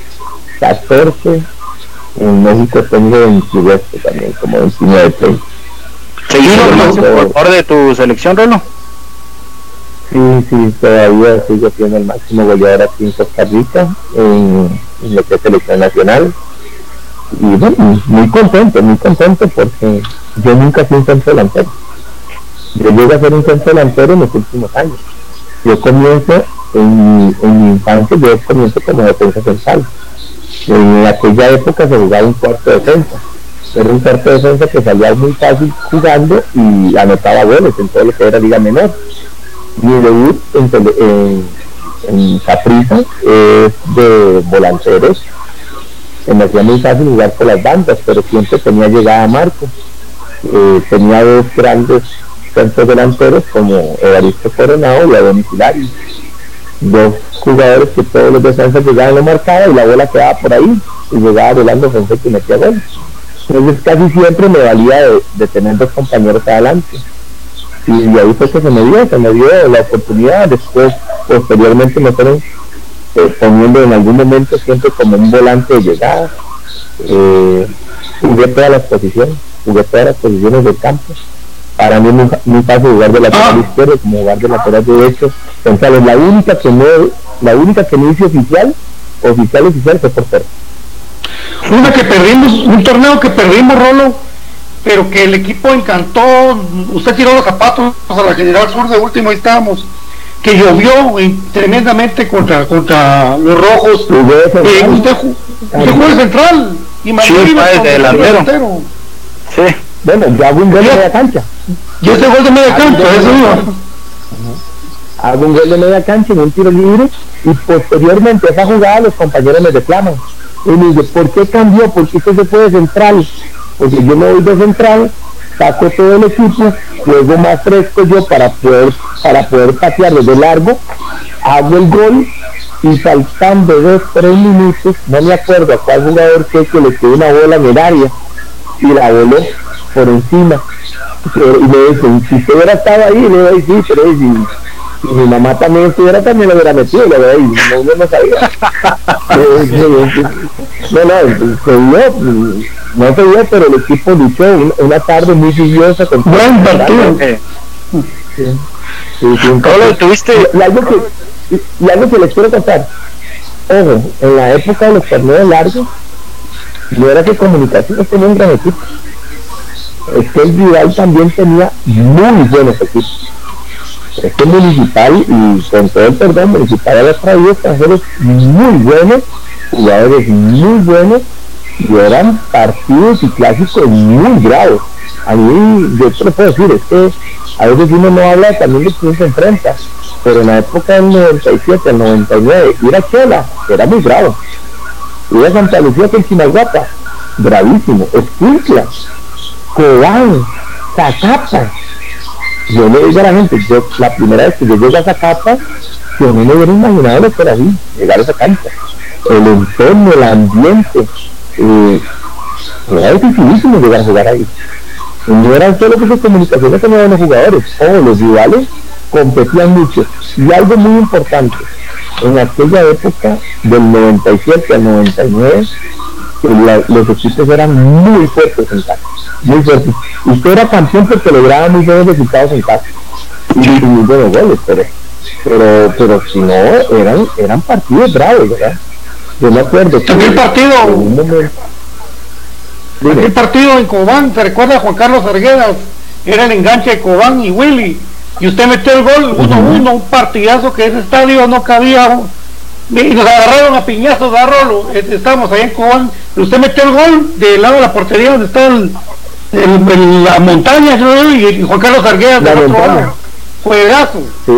14, en México tengo 28 también, como 29
¿Seguimos por favor de tu selección, Rolo?
Sí, sí, todavía sigo siendo el máximo goleador aquí en Costa Rica, en, en lo que es selección nacional. Y bueno, muy contento, muy contento porque yo nunca fui un centro delantero. Yo llegué a ser un centro delantero en los últimos años. Yo comienzo en, en mi infancia, yo comienzo como defensa central. En aquella época se jugaba un cuarto de defensa. Era un cuarto de defensa que salía muy fácil jugando y anotaba goles en todo lo que era liga menor. Mi debut en, en, en es de volanteros. Se me hacía muy fácil jugar por las bandas, pero siempre tenía llegada a marco. Eh, tenía dos grandes centros delanteros como Evaristo Coronado y Adonis Hilari. Dos jugadores que todos los defensas llegaban lo marcaba y la bola quedaba por ahí y llegaba volando Fonseca y metía goles. Entonces casi siempre me valía de, tener dos compañeros adelante. Y de ahí fue que se me dio, se me dio la oportunidad. Después, posteriormente me fueron eh, poniendo en algún momento siempre como un volante de llegada. Eh, jugué todas las posiciones, jugué todas las posiciones del campo para mí es muy, fácil jugar de lateral ah. izquierdo como jugar de lateral derecho. Entonces, la única que no, la única que no hice oficial, oficial oficial fue portero.
Una que perdimos, un torneo que perdimos, Rolo, pero que el equipo encantó. Usted tiró los zapatos a la General Sur de último, ahí estábamos. Que llovió tremendamente contra contra los rojos. Eh, usted, usted jugó central y
Manuel sí, delantero.
Sí. Bueno, yo hago un gol de media cancha.
Yo ese gol de media cancha, eso iba.
Hago un gol de media cancha en un tiro libre y posteriormente esa jugada los compañeros me reclaman. Y me dicen, ¿por qué cambió? ¿Por qué usted se puede central? Porque yo me voy de central, saco todo el equipo, juego más fresco yo para poder, para poder patear desde largo, hago el gol y faltando dos, tres minutos, no me acuerdo a cuál jugador que, que le quedó una bola en el área y la voló por encima. Y me dicen, si usted hubiera estado ahí, le voy a decir, pero si, mi mamá también estuviera, también lo hubiera metido, le voy a decir, no, sabía. no, no, se dio, no se dio, pero el equipo luchó una, tarde muy lluviosa con
buen partido.
Sí, sí,
tuviste?
Y, algo que, y algo que les quiero contar, ojo, en la época de los torneos largos, no era que comunicaciones tenía un gran equipo es que el rival también tenía muy buenos equipos. Este municipal, y con todo el perdón, municipal había traído extranjeros muy buenos, jugadores muy buenos, y eran partidos y clásicos muy graves. A mí, yo te lo puedo decir, es que a veces uno no habla también de quién se enfrenta, pero en la época del 97, el 99, ir a Chela era muy bravo. Ir a Santa Lucía con Chinaguapa, bravísimo. Escuintla, Cobán, Zacapa. Yo le digo a la gente, yo la primera vez que yo llegué a Zacapa, yo no me hubiera imaginado lo que era así, llegar a esa cancha. El entorno, el ambiente, eh, era dificilísimo llegar a jugar ahí. no eran solo que sus comunicaciones los jugadores, o los rivales competían mucho. Y algo muy importante, en aquella época del 97 al 99, los equipos eran muy fuertes en casa, muy fuertes. Usted era campeón porque lograba muy buenos resultados en casa y, muy buenos goles, pero, pero, pero si no, eran, eran partidos bravos, ¿verdad? Yo me acuerdo.
También partido. El partido en Cobán, ¿te recuerda Juan Carlos Arguedas? Era el enganche de Cobán y Willy. Y usted metió el gol 1-1, un partidazo que ese estadio no cabía y nos agarraron a piñazos a Rolo, estábamos ahí en Cobán, usted metió el gol del lado de la portería donde estaba en, la montaña, creo y Juan Carlos Arguedas de otro. Juegazo.
Sí.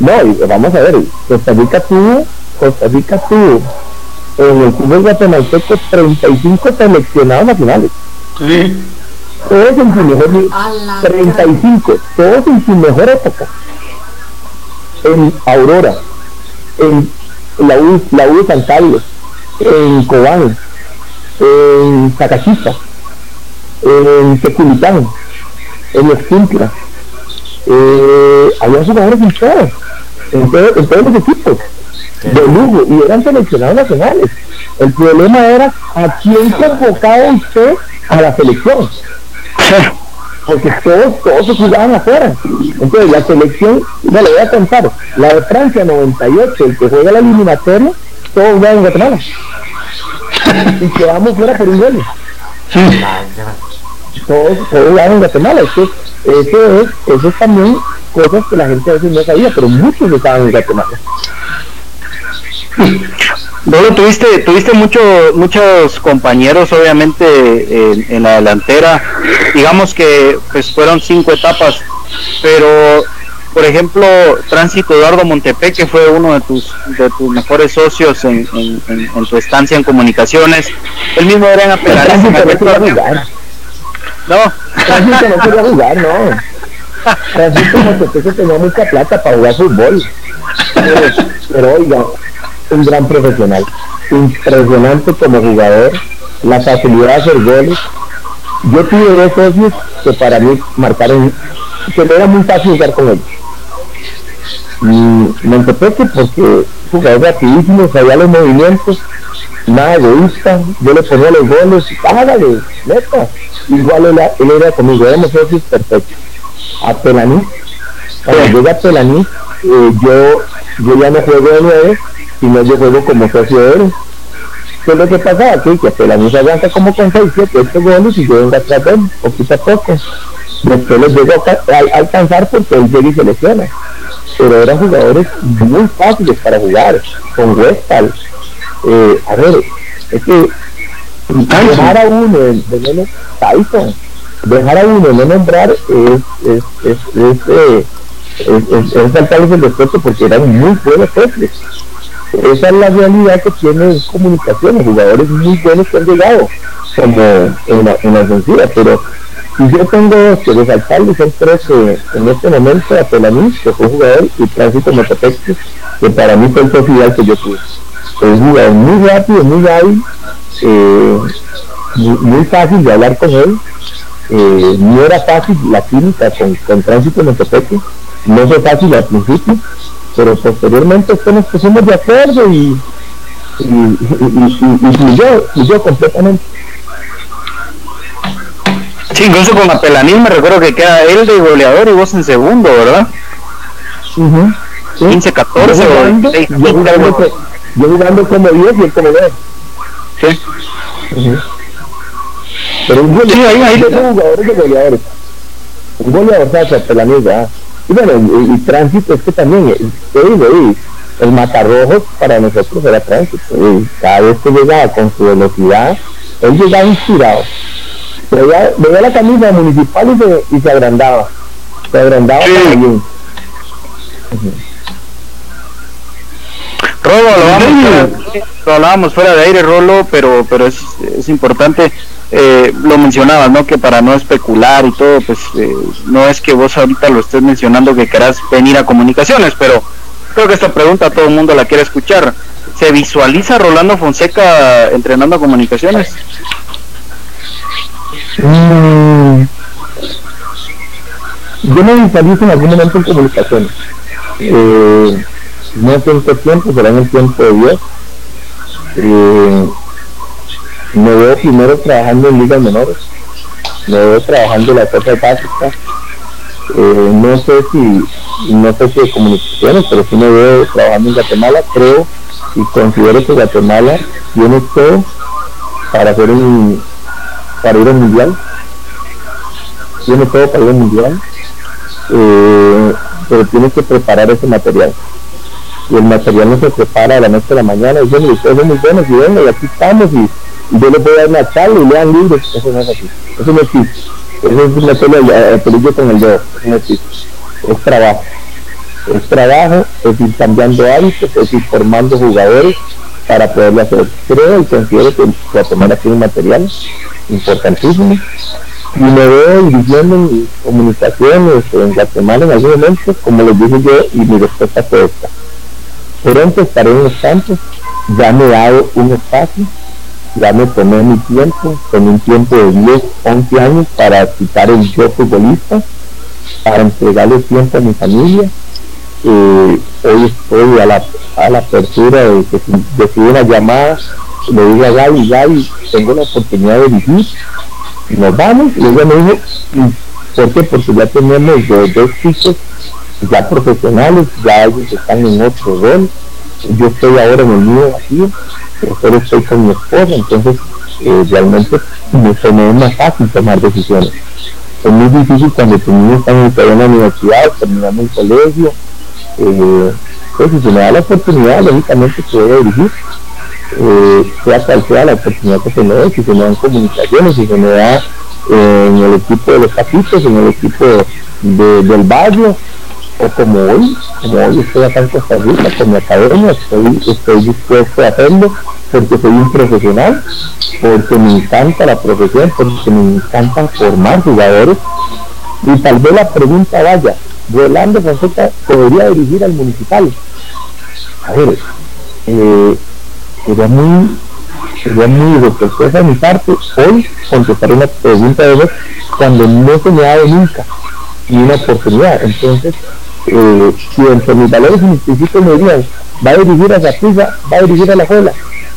No, y vamos a ver, Costa Rica tuvo, Costa Rica tuvo en el fútbol guatemalteco 35 seleccionados nacionales.
Sí.
Todos en su mejor 35, todos en su mejor época. En Aurora, en la U, la U de San Carlos, en Cobán, en Zacachita, en Teculitán, en Esquintla. Eh, había jugadores en todos, en, en todos los equipos de lujo y eran seleccionados nacionales. El problema era a quién convocaba usted a la selección. Porque todos, todos jugaban afuera. Entonces la selección, no le voy a contar, la de Francia 98, el que juega la eliminatoria, todos juegan en Guatemala. y quedamos fuera por un gol. Todos, todos jugaban en Guatemala. Eso, eso, es, eso es también cosas que la gente a veces no sabía, pero muchos estaban en Guatemala.
Bueno, tuviste, tuviste mucho, muchos compañeros, obviamente, en, la delantera. Digamos que pues fueron cinco etapas, pero por ejemplo, Tránsito Eduardo Montepé, que fue uno de tus, de tus mejores socios en, en, tu estancia en comunicaciones, él mismo era en apelar.
Tránsito no jugar. No. Tránsito no quería jugar, no. Tránsito Montepé tenía mucha plata para jugar fútbol. Pero, pero oiga, un gran profesional, impresionante como jugador, la facilidad de hacer goles. Yo tuve dos socios que para mí marcaron, que no era muy fácil jugar con ellos. me Montepeque porque jugador rapidísimo, sabía los movimientos, nada egoísta, yo le ponía los goles, hágale, neta. Igual él, él era conmigo, éramos socios perfectos. A Pelaní, cuando llega a Pelaní, eh, yo, yo ya no juego de nueve, no yo juego como socio de él. ¿Qué es lo que pasa aquí? Que hasta la misa arranca como con 6, 7, 8 goles y yo vengo atrás de él, poquito a poco. Después les llego a, alcanzar porque él llega y se lesiona. Pero eran jugadores muy fáciles para jugar, con Westphal. Eh, a ver, es que dejar a uno de, de Tyson, dejar a uno no nombrar es, es, es, es, eh, es, es, el respeto porque eran muy buenos jefes esa es la realidad que tiene comunicaciones, jugadores muy buenos que han llegado, como en la, en la ofensiva, pero si yo tengo que resaltarles son tres en este momento, a Pelaní, que fue jugador, y Tránsito Metapexi, que para mí fue el social que yo tuve. Es jugador muy rápido, muy hábil, eh, muy, fácil de hablar con él, eh, no era fácil la química con, con Tránsito Metapexi, no fue fácil al principio, pero posteriormente estamos pusimos de acuerdo y, y, y, y, yo completamente.
Sí, incluso con Apelaní me recuerdo que queda él de goleador y vos en segundo, ¿verdad?
Uh -huh. sí.
15, 14 yo jugando, o 6,
yo, jugando, que, yo jugando como 10 y él como 10.
Sí.
Uh -huh. Pero un goleador, sí, ahí, ahí, jugadores de goleadores. Un goleador, ¿sabes? Apelaní, ¿verdad? Y bueno, y, tránsito es que también, eh, y, el matarrojos para nosotros era tránsito. Y cada vez que llegaba con su velocidad, él llegaba inspirado. Veía, veía la camisa municipal y se, y se agrandaba. Se agrandaba
sí.
bien.
Rolo, lo, vamos, lo hablábamos fuera de aire, Rolo, pero, pero es, es importante eh, lo mencionabas, ¿no? Que para no especular y todo, pues eh, no es que vos ahorita lo estés mencionando que querás venir a comunicaciones, pero creo que esta pregunta todo el mundo la quiere escuchar. ¿Se visualiza Rolando Fonseca entrenando a comunicaciones?
Mm, yo me visualizo en algún momento en comunicaciones. Eh, no sé en tiempo, será en el tiempo de Dios. Eh, me veo primero trabajando en ligas menores, me veo trabajando en la cosas básica, eh, no sé si, no sé si de comunicaciones, pero sí me veo trabajando en Guatemala, creo y considero que Guatemala tiene todo para hacer un, para ir al mundial, tiene todo para ir al mundial, eh, pero tiene que preparar ese material. Y el material no se prepara a la noche de la mañana. Y ustedes son muy buenos y venga y aquí estamos y yo voy a dar una charla y lean libros, eso no es así. Eso no existe. Eso es una tele peligro con el dedo. Eso no existe. Es trabajo. Es trabajo, es ir cambiando hábitos, es ir formando jugadores para poderlo hacer. Creo y considero que Guatemala tiene un material importantísimo y me veo dirigiendo en comunicaciones en Guatemala en algún momento, como les dije yo, y mi respuesta fue esta. Pronto estaré en los campos, ya me he dado un espacio, ya me tomé mi tiempo, con un tiempo de 10, 11 años para quitar el yo futbolista, para entregarle tiempo a mi familia. Eh, hoy estoy a la, a la apertura de que si decido una llamada, le digo a Gaby, Gaby, tengo la oportunidad de dirigir, nos vamos, y ella me dijo, ¿por qué? Porque ya tenemos dos chicos ya profesionales, ya ellos están en otro rol, yo estoy ahora en el mío vacío, pero solo estoy con mi esposa, entonces eh, realmente me, se me es más fácil tomar decisiones. Es muy difícil cuando tu niño está en la universidad, terminando el colegio, eh, pues si se me da la oportunidad, lógicamente que voy a dirigir, eh, sea cual sea la oportunidad que se me dé, si se me dan comunicaciones, si se me da eh, en el equipo de los capitos, en el equipo del barrio, o como hoy, como hoy estoy Costa Rica con mi academia, estoy, estoy dispuesto a hacerlo porque soy un profesional, porque me encanta la profesión, porque me encanta formar jugadores. Y tal vez la pregunta vaya, Rolando Fonseca podría dirigir al municipal. A ver, eh, sería muy sería muy respetuosa de mi parte hoy contestar una pregunta de vos cuando no se me ha dado nunca ni una oportunidad. Entonces, eh, si entre mis valores y mis principios me dirían, va a dirigir a Zapisa, va a dirigir a la escuela,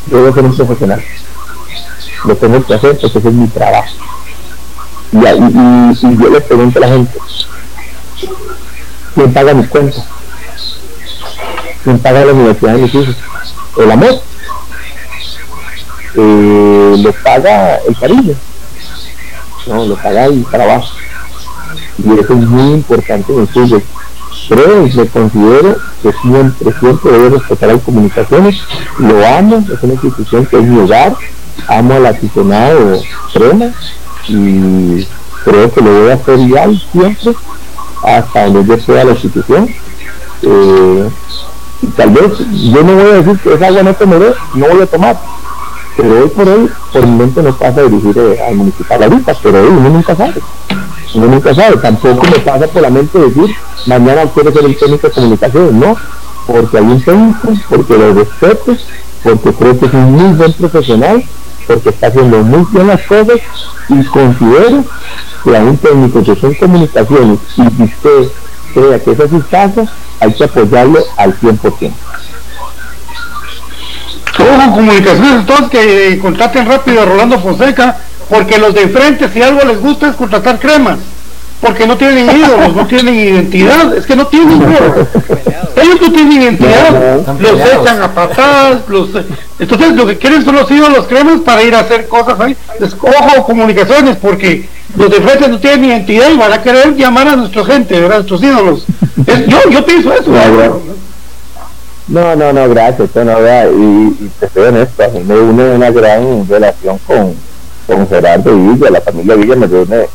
yo a ser un profesional. Lo tengo que hacer porque ese es mi trabajo. Y, y, yo le pregunto a la gente, ¿quién paga mis cuentas? ¿Quién paga la universidad de mis hijos? El amor. Eh, lo paga el cariño. No, lo paga el trabajo. Y eso es muy importante en el fútbol creo y considero que siempre, siempre debo respetar las comunicaciones, lo amo, es una institución que es mi hogar, amo al aficionado crema y creo que lo voy a hacer igual siempre hasta donde yo sea la institución. Eh, tal vez yo no voy a decir que esa agua no tomaré, no voy a tomar, pero hoy por hoy por el momento no pasa dirigir eh, al municipal ahorita, pero hoy uno nunca sabe. Uno nunca sabe, tampoco me pasa por la mente decir, mañana quiero ser el técnico de comunicación, no, porque hay un técnico, porque lo respeto, porque creo que es un muy buen profesional, porque está haciendo muy bien las cosas y considero que a un técnico que son comunicaciones y usted crea que eso es su casa, hay que apoyarlo al 100%.
Ojo, comunicaciones, todos que eh, contraten rápido a Rolando Fonseca, porque los de frente, si algo les gusta, es contratar cremas. Porque no tienen ídolos, no tienen identidad. Es que no tienen, Ellos no tienen identidad. Los echan a patadas. Los... Entonces, lo que quieren son los ídolos cremas para ir a hacer cosas ahí. ojo, comunicaciones, porque los de frente no tienen identidad y van a querer llamar a nuestra gente, ¿verdad? Nuestros ídolos. yo, yo pienso eso.
No, no, no, gracias. No, y, y te soy honesto, a mí me une una gran relación con con Gerardo Villa, la familia Villa me reúne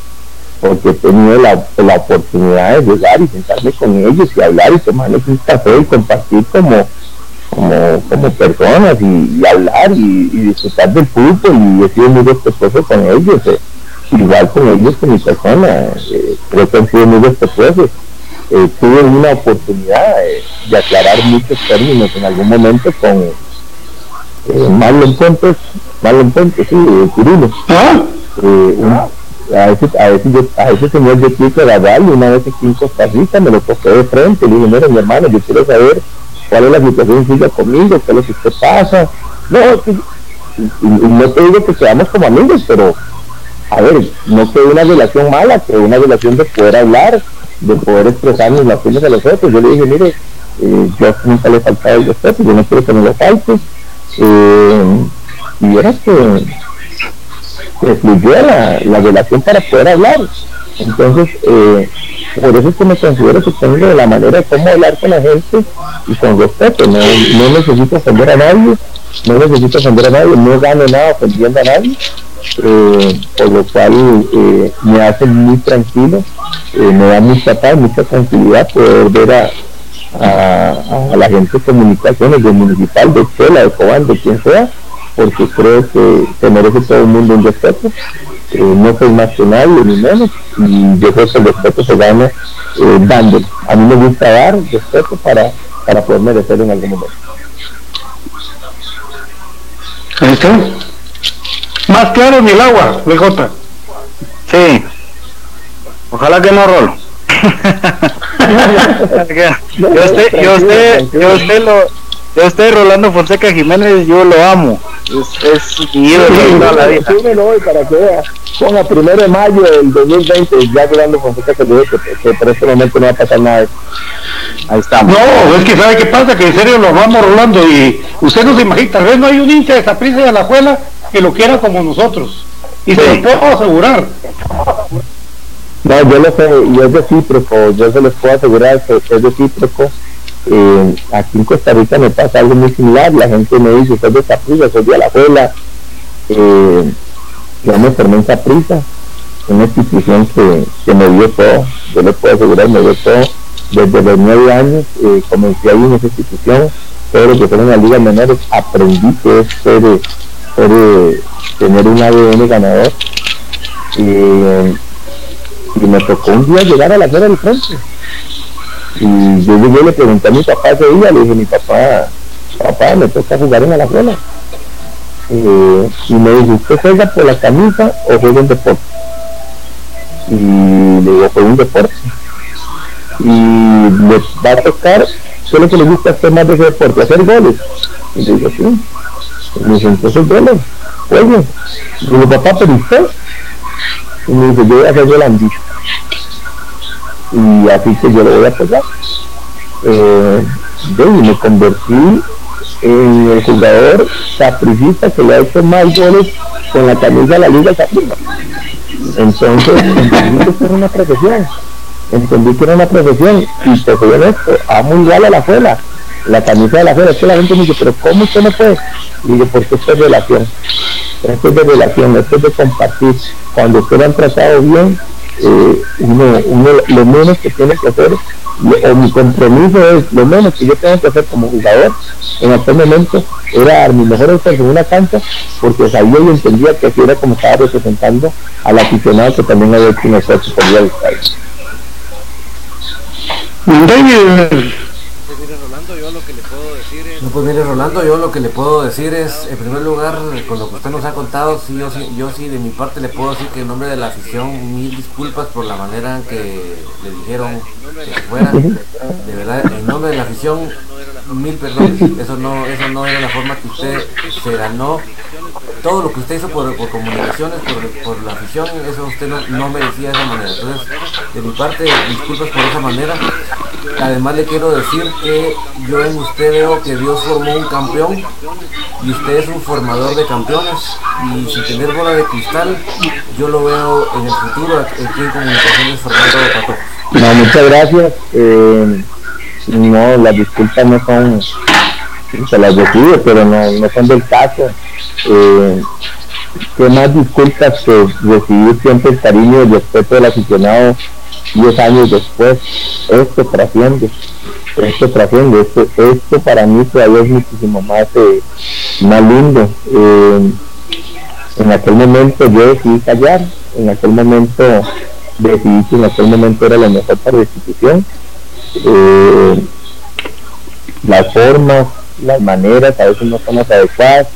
porque he tenido la, la, oportunidad de llegar y sentarme con ellos y hablar y tomarles un café y compartir como, como, como personas y, hablar y, disfrutar del fútbol y he sido muy respetuoso con ellos, eh, igual con ellos con mi persona, eh, creo que han sido muy respetuosos. Eh, tuve una oportunidad de aclarar muchos términos en algún momento con eh, Marlon Pontes, Marlon Pontes, sí, Cirilo. ¿Ah? Eh, a, ese, a, ese, yo, a ese señor yo quise agarrarle una vez aquí en Costa Rica, me lo toqué de frente, le dije, mira mi hermano, yo quiero saber cuál es la situación suya conmigo, qué es lo que usted pasa. No, no te digo que seamos como amigos, pero a ver, no que una relación mala, que una relación de poder hablar, de poder expresar mis relaciones a los otros. Yo le dije, mire, eh, yo nunca le he faltado el respeto, yo no quiero que me lo falte eh, y era que, que fluyó la, la, relación para poder hablar. Entonces, eh, por eso es que me considero que tengo la manera de cómo hablar con la gente y con respeto. No, no necesito ofender a nadie, no necesito ofender a nadie, no gano nada ofendiendo a nadie. Eh, por lo cual eh, me hace muy tranquilo, me da mucha paz, mucha tranquilidad poder ver a, a, la gente de comunicaciones, del municipal, de Chela, de Cobán, de quien sea, porque creo que se merece todo el mundo un respeto. no soy nacional ni menos, y yo creo que el respeto se gana dando. A mí me gusta dar respeto para, para poder merecerlo en algún momento.
Más claro ni el agua, BJ.
Sí. Ojalá que no rolo. yo usted, yo usted, yo usted lo, yo usted Rolando Fonseca Jiménez, yo lo amo. Es, es mi ídolo
toda la vida. hoy para que vea. Ponga primero de mayo del 2020, ya Rolando Fonseca se dijo que, que, por este momento no va a pasar nada.
Ahí estamos. No, es que sabe qué pasa, que en serio lo vamos rolando y usted no se imagina, tal vez no hay un hincha de esa prisa de la escuela que lo quiera como nosotros. Y se lo puedo asegurar.
No, yo lo sé, y es recíproco, yo se les puedo asegurar que es recíproco. Eh, aquí en Costa Rica me pasa algo muy similar, la gente me dice, soy de prisa, soy de la abuela, eh, yo me formé en prisa, una institución que, que me dio todo, yo le puedo asegurar, me dio todo, desde los nueve años eh, comencé ahí en esa institución, todo lo que fueron las ligas menores, aprendí que es ser tener un ADN ganador. Y, me tocó un día llegar a la feria del frente. Y yo llegué le pregunté a mi papá ese día le dije mi papá papá me toca jugar en la escuela eh, y me dijo usted juega por la camisa o juega en deporte y le digo juega un deporte y le va a tocar solo que le gusta hacer más de ese deporte hacer goles. Y le digo sí me dice, entonces bueno, oye, mi papá, pero usted, y me dice, yo voy a hacer volandillo. Y así que yo lo voy a apoyar. Eh, me convertí en el jugador sapricista que le ha hecho más goles con la camisa de la Liga Saprissa. Entonces entendí que era una profesión, entendí que era una profesión y te soy honesto, amo igual a la escuela la camisa de la fe, es la gente me dice, pero ¿cómo usted no puede? Y porque esto es relación, esto es de relación, esto es de compartir. Cuando usted lo han tratado bien, eh, uno, lo menos que tiene que hacer, o mi compromiso es, lo menos que yo tengo que hacer como jugador en aquel momento, era dar mi mejor esfuerzo en una cancha, porque sabía y entendía que así era como estaba representando al aficionado que también había hecho un esfuerzo por el estadio.
No, pues mire Rolando, yo lo que le puedo decir es, en primer lugar, con lo que usted nos ha contado, sí, yo, sí, yo sí de mi parte le puedo decir que en nombre de la afición, mil disculpas por la manera que le dijeron que fuera. De verdad, en nombre de la afición, mil perdones. Eso no, eso no era la forma que usted se ganó. Todo lo que usted hizo por, comunicaciones, por, la afición, eso usted no, no merecía de esa manera. Entonces, de mi parte, disculpas por esa manera. Además le quiero decir que yo en usted veo que Dios formó un campeón y usted es un formador de campeones y sin tener bola de cristal yo lo veo en el futuro aquí en Comunicaciones formando Pato.
No, muchas gracias. Eh, no, las disculpas no son, se las decido, pero no, no son del caso. Eh, ¿Qué más disculpas que recibir siempre el cariño y el respeto del aficionado 10 años después? Esto trasciende, esto trasciende, esto, esto para mí todavía es muchísimo más, eh, más lindo. Eh, en aquel momento yo decidí callar, en aquel momento decidí que en aquel momento era lo mejor para la institución eh, las formas, las maneras a veces no son las adecuadas,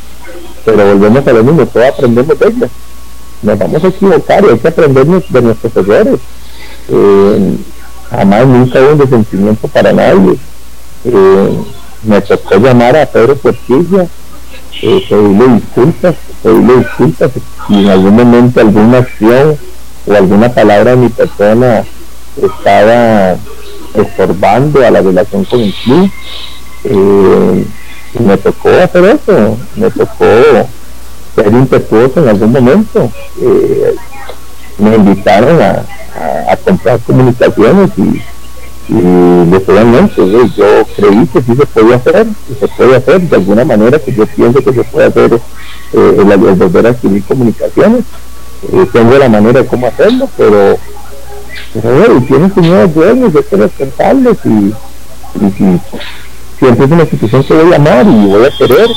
pero volvemos a lo mismo, todos aprendemos de ellas. Nos vamos a equivocar y hay que aprender de nuestros errores. Eh, jamás nunca hubo un resentimiento para nadie. Eh, me tocó llamar a Pedro Portilla, eh, pedirle disculpas, pedirle disculpas si en algún momento alguna acción o alguna palabra de mi persona estaba estorbando a la relación con el club. Eh, y me tocó hacer eso, me tocó ser impetuoso en algún momento. Eh, me invitaron a, comprar comunicaciones y, y yo creí que sí se podía hacer, y se puede hacer de alguna manera que yo pienso que se puede hacer eh, el, volver a adquirir comunicaciones. Eh, tengo la manera de cómo hacerlo, pero, pero bueno, tienen sus nuevos dueños, hay que respetarles y, y, y, siempre es una institución que voy a amar y voy a querer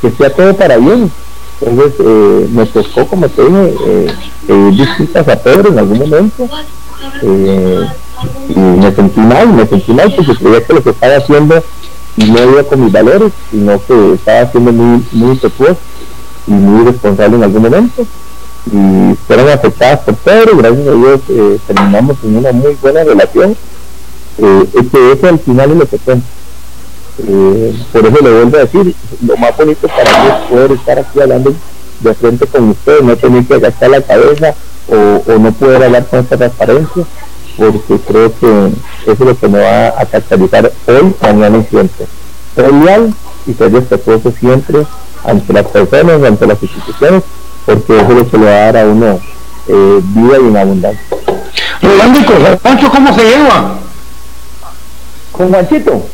que, sea todo para bien. Entonces eh, me tocó, como te dije, eh, a Pedro en algún momento. Eh, y me sentí mal, me sentí mal porque creía que lo que estaba haciendo no iba con mis valores, sino que estaba siendo muy, muy impetuoso y muy irresponsable en algún momento. Y fueron afectadas por Pedro, gracias a Dios eh, terminamos en una muy buena relación. Eh, que eso al final es lo que cuenta. Eh, por eso le vuelvo a decir, lo más bonito para mí es poder estar aquí hablando de frente con ustedes, no tener que gastar la cabeza o, o no poder hablar con esta transparencia porque creo que eso es lo que me va a caracterizar hoy, mañana y siempre. Ser leal y ser respetuoso siempre ante las personas, ante las instituciones, porque eso es lo que le va a dar a uno eh, vida y una abundancia.
Rolando y con Juancho, ¿cómo se lleva?
Con Juanchito,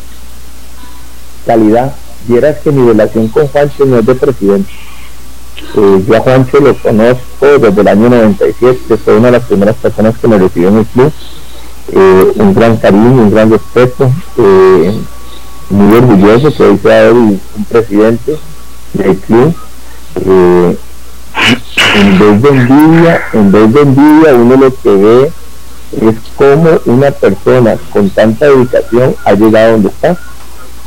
calidad. Vieras que mi relación con Juancho no es de presidente eh, yo a Juancho lo conozco desde el año 97, fue una de las primeras personas que me recibió en el club. Eh, un gran cariño, un gran respeto, eh, muy orgulloso que hoy sea él un presidente del club. en vez de envidia, en vez de envidia, uno lo que ve es como una persona con tanta dedicación ha llegado donde está.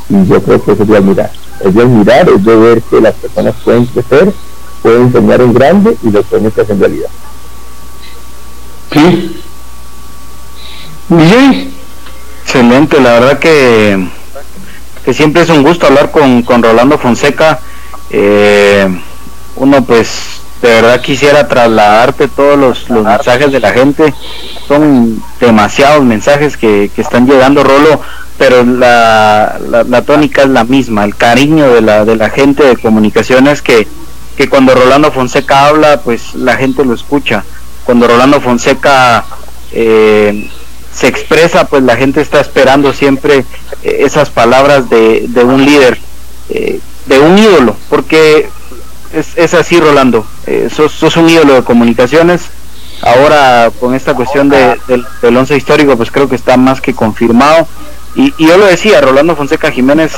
Y yo creo que de admirar. Es de admirar, es de ver que las personas pueden crecer pueden soñar en grande y los sueños se hacen realidad.
Sí.
Bien. Excelente, la verdad que, que siempre es un gusto hablar con, con Rolando Fonseca. Eh, uno pues de verdad quisiera trasladarte todos los, los, mensajes de la gente. Son demasiados mensajes que, que están llegando, Rolo, pero la, la, la, tónica es la misma, el cariño de la, de la gente de comunicaciones que, que cuando Rolando Fonseca habla, pues la gente lo escucha. Cuando Rolando Fonseca eh, se expresa, pues la gente está esperando siempre eh, esas palabras de, de un líder, eh, de un ídolo, porque es, es así, Rolando. sos, sos, un ídolo de comunicaciones. Ahora, con esta cuestión de, del once histórico, pues creo que está más que confirmado. Y, yo lo decía, Rolando Fonseca Jiménez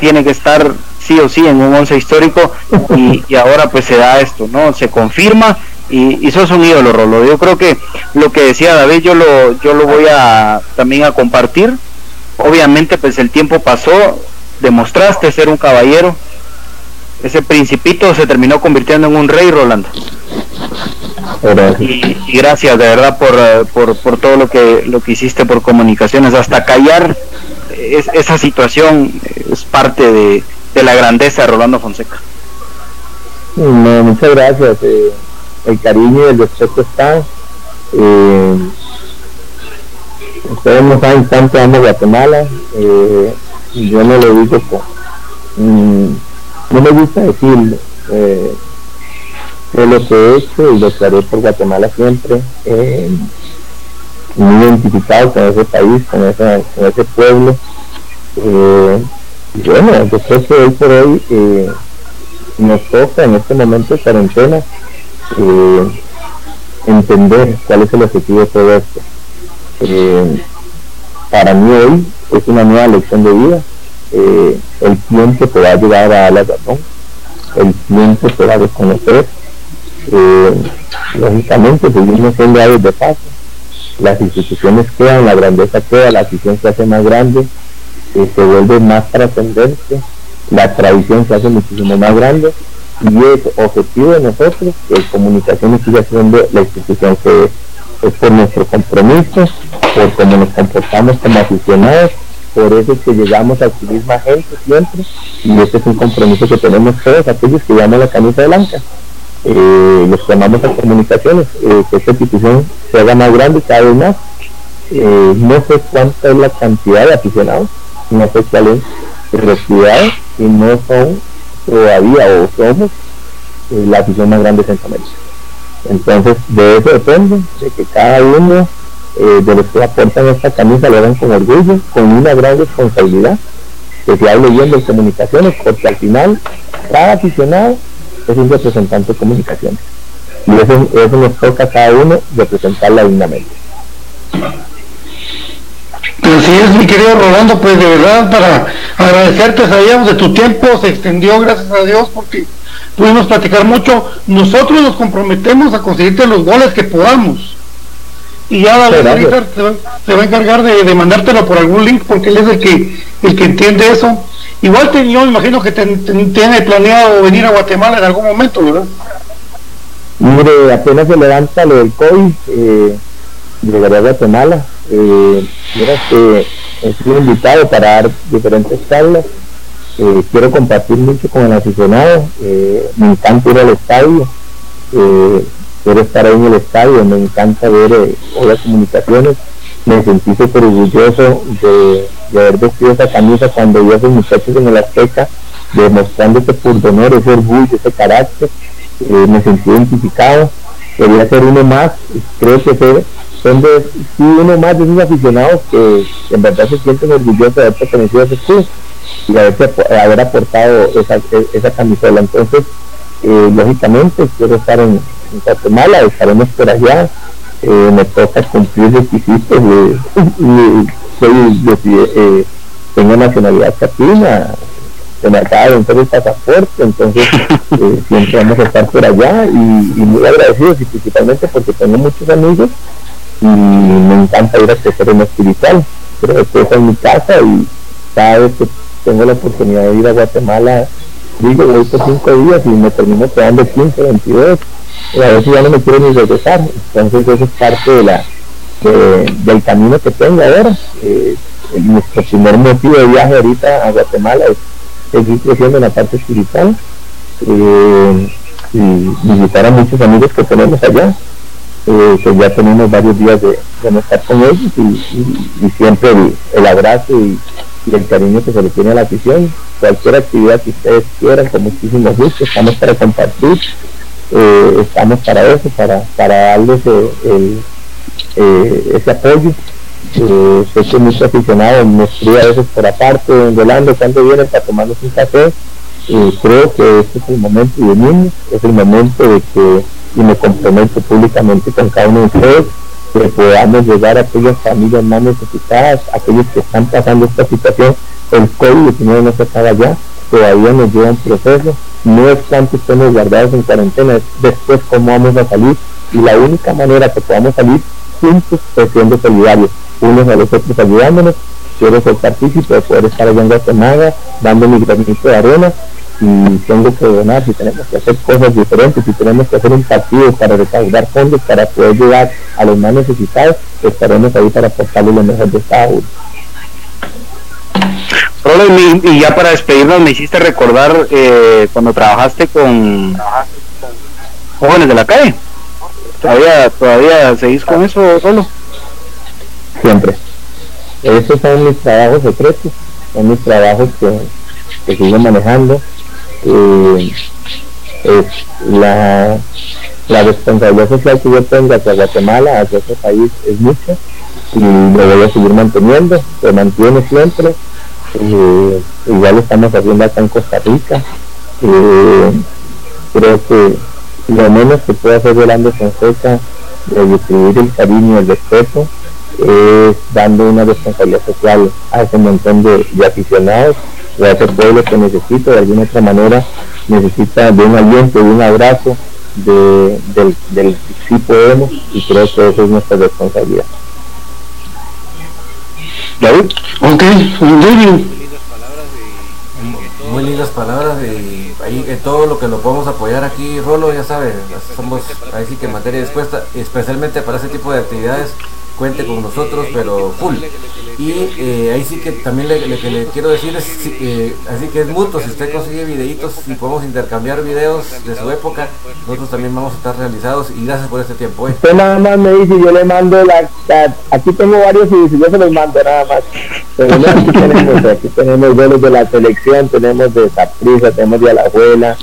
tiene que estar sí o sí en un once histórico y, ahora pues se da esto, ¿no? Se confirma y, y sos un ídolo, Rolo. Yo creo que lo que decía David yo lo, yo lo voy a también a compartir. Obviamente pues el tiempo pasó, demostraste ser un caballero. Ese principito se terminó convirtiendo en un rey, Rolando. Y, gracias de verdad por, por, por, todo lo que lo que hiciste por comunicaciones hasta callar esa situación es parte de, de la grandeza de Rolando Fonseca.
muchas gracias. Eh, el cariño y el respeto están. Eh, ustedes no saben cuánto amo Guatemala. Eh, yo no lo digo con, mm, no me gusta decirlo. Lo que he hecho y lo que haré por Guatemala siempre. Eh, muy identificado con ese país, con, ese, con ese pueblo. Eh, bueno, yo creo que hoy por hoy eh, nos toca en este momento de cuarentena eh, entender cuál es el objetivo de todo esto. Para mí hoy es una nueva lección de vida. el tiempo te va a llegar a la razón, el tiempo te va a desconocer. Lógicamente seguimos siendo aves de paso. Las instituciones quedan, la grandeza queda, la afición se hace más grande se vuelve más trascendente, la tradición se hace muchísimo más grande y es objetivo de nosotros que comunicación siga siendo la institución que es, es por nuestro compromiso, por cómo nos comportamos como aficionados, por eso es que llegamos a adquirir más gente siempre y este es un compromiso que tenemos todos aquellos que llevamos la camisa blanca. Eh, los que amamos a comunicaciones, eh, que esta institución se haga más grande cada vez más. Eh, no sé cuánta es la cantidad de aficionados, no sé cuál es, pero y no son todavía o somos eh, la afición más grande de Centroamérica. Entonces, de eso depende, de que cada uno de los que aportan esta camisa lo hagan con orgullo, con una gran responsabilidad, que se hable bien de comunicaciones, porque al final cada aficionado es un representante de comunicaciones. Y eso, eso nos toca a cada uno representarla dignamente.
Así es, mi querido Rolando, pues de verdad para agradecerte, sabíamos de tu tiempo, se extendió, gracias a Dios, porque pudimos platicar mucho. Nosotros nos comprometemos a conseguirte los goles que podamos. Y ya David ahorita se va, a encargar de, mandártelo por algún link, porque él es el que, el que entiende eso. Igual te, yo imagino que tiene planeado venir a Guatemala en algún momento, ¿verdad?
Mire, apenas se levanta lo del COVID, eh, a Guatemala. Eh, que invitado para dar diferentes charlas. Eh, quiero compartir mucho con el aficionado. Eh, me encanta ir al estadio. Eh, quiero estar ahí en el estadio. Me encanta ver las comunicaciones. Me sentí súper orgulloso de, haber vestido esa camisa cuando vi a esos muchachos en el Azteca, demostrando ese pundonor, ese orgullo, ese carácter. me sentí identificado. Quería ser uno más. Creo que ser son de sí, uno más de esos aficionados que, en verdad se sienten orgullosos de haber pertenecido a ese club y haber aportado esa, esa camisola. Entonces, eh, lógicamente, quiero estar en, Guatemala, estaremos por allá. Eh, me toca cumplir requisitos. y, eh, tengo nacionalidad catina, se me acaba de entrar el pasaporte, entonces siempre vamos a estar por allá y, y muy agradecidos y principalmente porque tengo muchos amigos y me encanta ir a crecer en espiritual. Creo que esa es mi casa y cada vez que tengo la oportunidad de ir a Guatemala, digo, voy por cinco días y me termino quedando 15, 22, a veces ya no me quiero ni regresar. Entonces eso es parte de la, del camino que tengo ahora. Eh, nuestro primer motivo de viaje ahorita a Guatemala es seguir creciendo en la parte espiritual eh, y visitar a muchos amigos que tenemos allá eh, que ya tenemos varios días de, no estar con ellos y, siempre el, abrazo y, el cariño que se le tiene a la afición. Cualquier actividad que ustedes quieran, con muchísimo gusto, estamos para compartir, eh, estamos para eso, para, para darles eh, ese apoyo. Eh, sé que muchos aficionados me escriben a veces por aparte, volando, cuando vienen para tomarnos un café. creo que este es el momento de unirnos, es el momento de que y me comprometo públicamente con cada uno de ustedes que podamos llegar a aquellas familias más necesitadas, aquellos que están pasando esta situación. El COVID-19 no se acaba ya, todavía nos lleva un proceso. No es tanto estemos guardados en cuarentena, es después cómo vamos a salir. Y la única manera que podamos salir juntos es siendo solidarios, unos a los otros ayudándonos. Quiero ser partícipe de poder estar allá en Guatemala, dando mi granito de arena si tengo que donar, si tenemos que hacer cosas diferentes, si tenemos que hacer un partido para recaudar fondos para poder llegar a los más necesitados, estaremos ahí para aportarle lo mejor de cada uno.
Y, ya para despedirnos, me hiciste recordar eh, cuando trabajaste con jóvenes de la calle. ¿Todavía, todavía seguís con eso solo?
Siempre. Esos son mis trabajos secretos, son mis trabajos que, que sigo manejando eh, la, la responsabilidad social que yo tengo hacia Guatemala, hacia ese país, es mucha y lo voy a seguir manteniendo, se mantiene siempre. Eh, igual lo estamos haciendo acá en Costa Rica. Eh, creo que lo menos que puede hacer Yolanda Fonseca de distribuir el cariño y el respeto es dando una responsabilidad social a ese montón de aficionados o a ese pueblo que necesita de alguna otra manera, necesita de un aliento, de un abrazo, de, del, del sí podemos y creo que eso es nuestra responsabilidad.
David, ok, muy lindas palabras y ahí en todo lo que lo podemos apoyar aquí, Rolo, ya sabes, somos ahí sí que en materia dispuesta, especialmente para ese tipo de actividades cuente con nosotros, pero full. Y eh, ahí sí que también le, le, quiero decir es, eh, así que es mutuo, si usted consigue videitos y podemos intercambiar videos de su época, nosotros también vamos a estar realizados y gracias por este tiempo.
¿eh? Usted nada más me dice, yo le mando la, aquí tengo varios y yo se los mando nada más. Pero aquí tenemos, aquí tenemos vuelos de la selección, tenemos de Saprisa, tenemos de la abuela.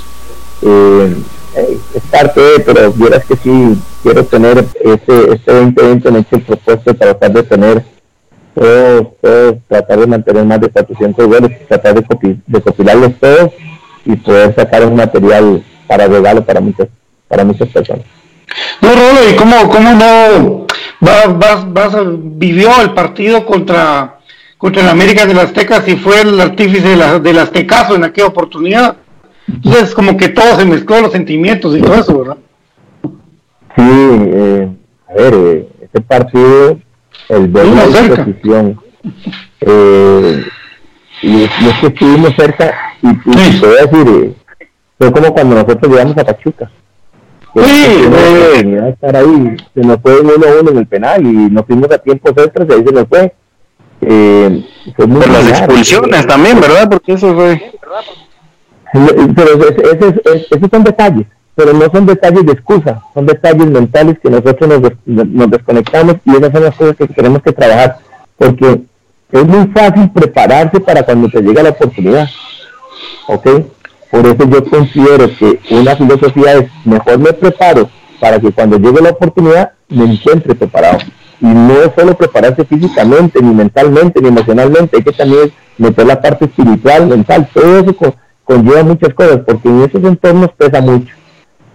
Es parte de, pero vieras que sí quiero tener este, este 2020 en hecho el propósito de tratar de tener todos, tratar de mantener más de 400 goles, tratar de, copilarlos todos y poder sacar un material para regalo para muchas, para muchas personas.
No, Rolo, ¿y cómo, cómo no vas, vas, vivió el partido contra, contra el América de las Aztecas y fue el artífice de la, del Aztecaso en aquella oportunidad? Entonces, como que todo se mezcló, los sentimientos y todo eso, ¿verdad?
Sí, eh, a ver, eh, este partido, el ver la disposición, eh, y, es que estuvimos cerca, y, y te voy a decir, eh, fue como cuando nosotros llegamos a Pachuca. Sí, eh, estar ahí, se nos fue uno a uno en el penal y nos fuimos a tiempos extras y ahí se nos fue.
Eh, fue muy las expulsiones también, ¿verdad? Porque eso fue...
Pero esos son detalles, pero no son detalles de excusa, son detalles mentales que nosotros nos, desconectamos y esas son las cosas que tenemos que trabajar, porque es muy fácil prepararse para cuando te llega la oportunidad, ¿ok? Por eso yo considero que una filosofía es mejor me preparo para que cuando llegue la oportunidad me encuentre preparado. Y no solo prepararse físicamente, ni mentalmente, ni emocionalmente, hay que también meter la parte espiritual, mental, todo eso conlleva muchas cosas, porque en esos entornos pesa mucho.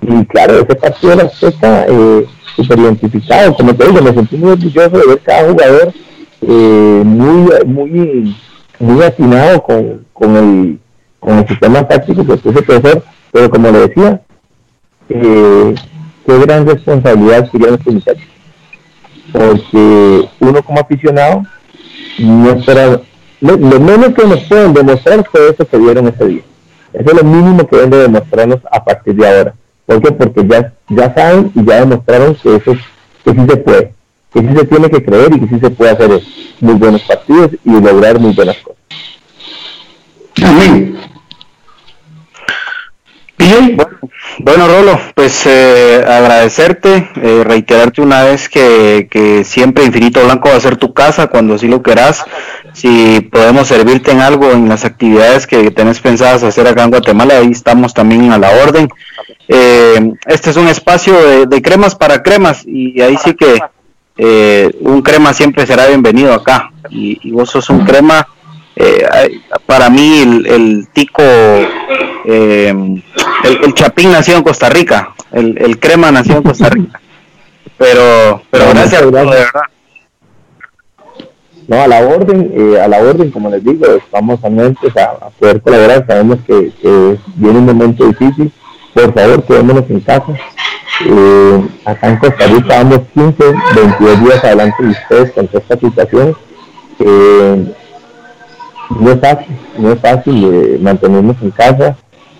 Y claro, ese partido de la está eh, súper identificado, como te digo, me sentí muy orgulloso de ver cada jugador eh, muy, muy, muy atinado con, con el con el sistema táctico que puse profesor, pero como le decía, eh, qué gran responsabilidad tuvieron estos muchachos. Porque uno como aficionado no espera, lo, menos que nos pueden demostrar fue eso que vieron ese día. Eso es lo mínimo que deben de demostrarnos a partir de ahora. ¿Por qué? Porque ya, ya saben y ya demostraron que eso que sí se puede, que sí se tiene que creer y que sí se puede hacer muy buenos partidos y lograr muy buenas cosas.
Amén. Bueno, Rolo, pues eh, agradecerte, eh, reiterarte una vez que, que, siempre Infinito Blanco va a ser tu casa cuando así lo querás. Si podemos servirte en algo en las actividades que tenés pensadas hacer acá en Guatemala, ahí estamos también a la orden. Eh, este es un espacio de, cremas para cremas y ahí sí que un crema siempre será bienvenido acá. Y, y vos sos un crema eh, para mí el, tico, eh, el, chapín nació en Costa Rica, el, crema nació en Costa Rica. Pero, pero gracias, de verdad.
No, a la orden, eh, a la orden, como les digo, estamos anuentes a, a poder colaborar, sabemos que, viene un momento difícil, por favor quedémonos en casa. acá en Costa Rica vamos 15, 22 días adelante de ustedes con esta situación. Eh, no es fácil, no es fácil eh, mantenernos en casa,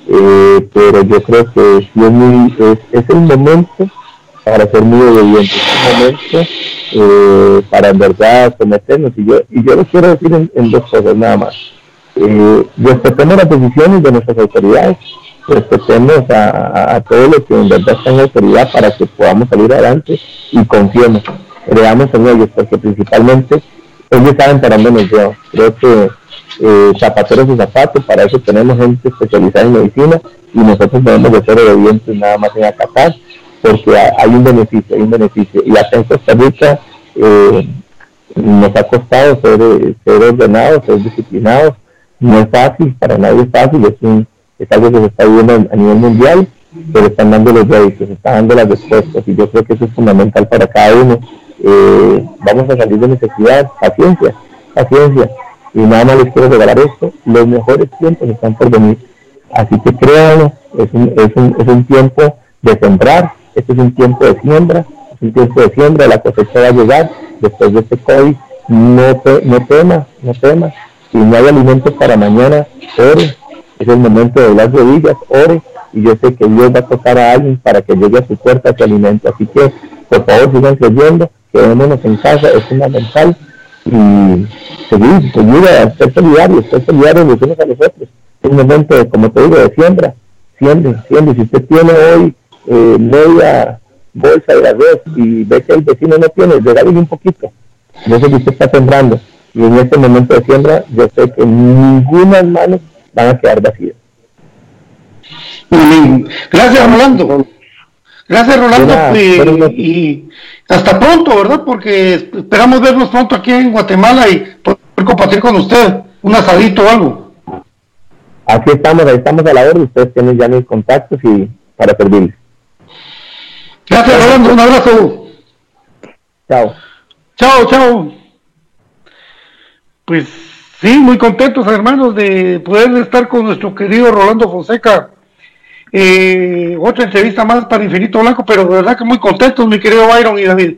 eh, pero yo creo que sí es, muy, es, el momento para ser muy obedientes, es el momento eh, para en verdad someternos. Y yo, y yo lo quiero decir en, dos cosas nada más. respetemos las decisiones de nuestras autoridades, respetemos a, a, todo lo que en verdad está en autoridad para que podamos salir adelante y confiemos, creamos en ellos, porque principalmente ellos saben para dónde nos llevan. Creo que eh, zapateros y zapatos, para eso tenemos gente especializada en medicina y nosotros debemos de ser obedientes nada más en acatar, porque hay un beneficio, hay un beneficio. Y acá en Costa Rica eh, nos ha costado ser, ser ordenados, ser disciplinados, no es fácil, para nadie es fácil, es, un, es algo que se está viviendo a nivel mundial, pero están dando los réditos, están dando las respuestas y yo creo que eso es fundamental para cada uno. Eh, vamos a salir de necesidad, paciencia, paciencia y nada más les quiero regalar esto, los mejores tiempos están por venir. Así que créanlo, es un, es un, es un tiempo de sembrar, este es un tiempo de siembra, es un tiempo de siembra, la cosecha va a llegar después de este COVID, no, te, no tema, no tema, si no hay alimentos para mañana, ore, es el momento de las rodillas, ore, y yo sé que Dios va a tocar a alguien para que llegue a su puerta ese alimento, así que por favor sigan creyendo, quedémonos en casa, es fundamental, y seguir, seguir a ser solidarios, ser solidarios los unos a los otros. Es un momento, como te digo, de siembra, siembre, siembre. Si usted tiene hoy eh, media bolsa de arroz y ve que el vecino no tiene, regale un poquito. No sé que usted está sembrando. Y en este momento de siembra, yo sé que ninguna manos van a quedar vacías.
Gracias, Rolando. Gracias, Rolando. y, hasta pronto, ¿verdad? Porque esperamos vernos pronto aquí en Guatemala y poder compartir con usted un asadito o algo.
Aquí estamos, ahí estamos a la hora. Ustedes tienen ya mis contactos y, para servirles.
Gracias, Rolando. Un abrazo.
Chao.
Chao, chao. Pues sí, muy contentos, hermanos, de poder estar con nuestro querido Rolando Fonseca. Eh, otra entrevista más para Infinito Blanco, pero de verdad que muy contentos, mi querido Byron y David.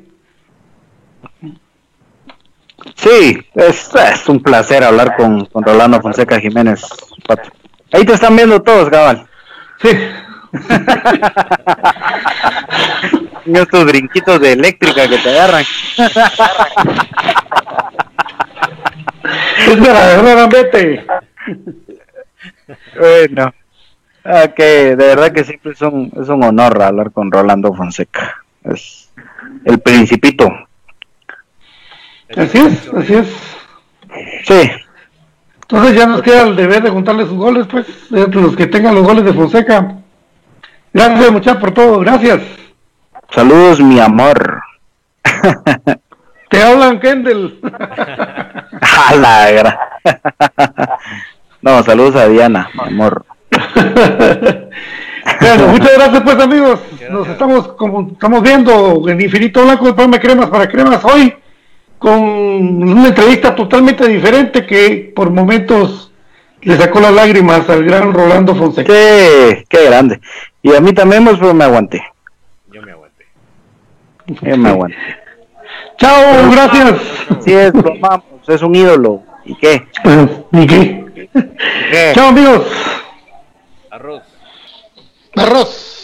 Sí, es, es un placer hablar con, con Rolando Fonseca Jiménez. Pato. Ahí te están viendo todos, cabal.
Sí,
Y estos brinquitos de eléctrica que te agarran.
es verdaderamente.
Bueno. Ah, que de verdad que siempre es un, es un honor hablar con Rolando Fonseca. Es el principito.
Así es, así es.
Sí,
Entonces ya nos queda el deber de juntarle sus goles, pues, de los que tengan los goles de Fonseca. Gracias, muchachos, por todo. Gracias.
saludos mi amor.
Te hablan, Kendall.
A la gra- No, saludos a Diana, mi amor.
bueno, muchas gracias, pues, amigos. Nos estamos, como estamos viendo en Infinito Blanco, el programa Cremas para Cremas, hoy con una entrevista totalmente diferente que por momentos le sacó las lágrimas al gran Rolando Fonseca.
Qué, qué grande. Y a mí también, pues, pero me aguanté.
Yo me aguanté.
Yo me aguanté.
Chao, gracias.
Sí, es, lo amamos, es un ídolo. ¿Y qué?
¿Y qué?
¿Qué?
Chao, amigos.
Arroz.
Arroz.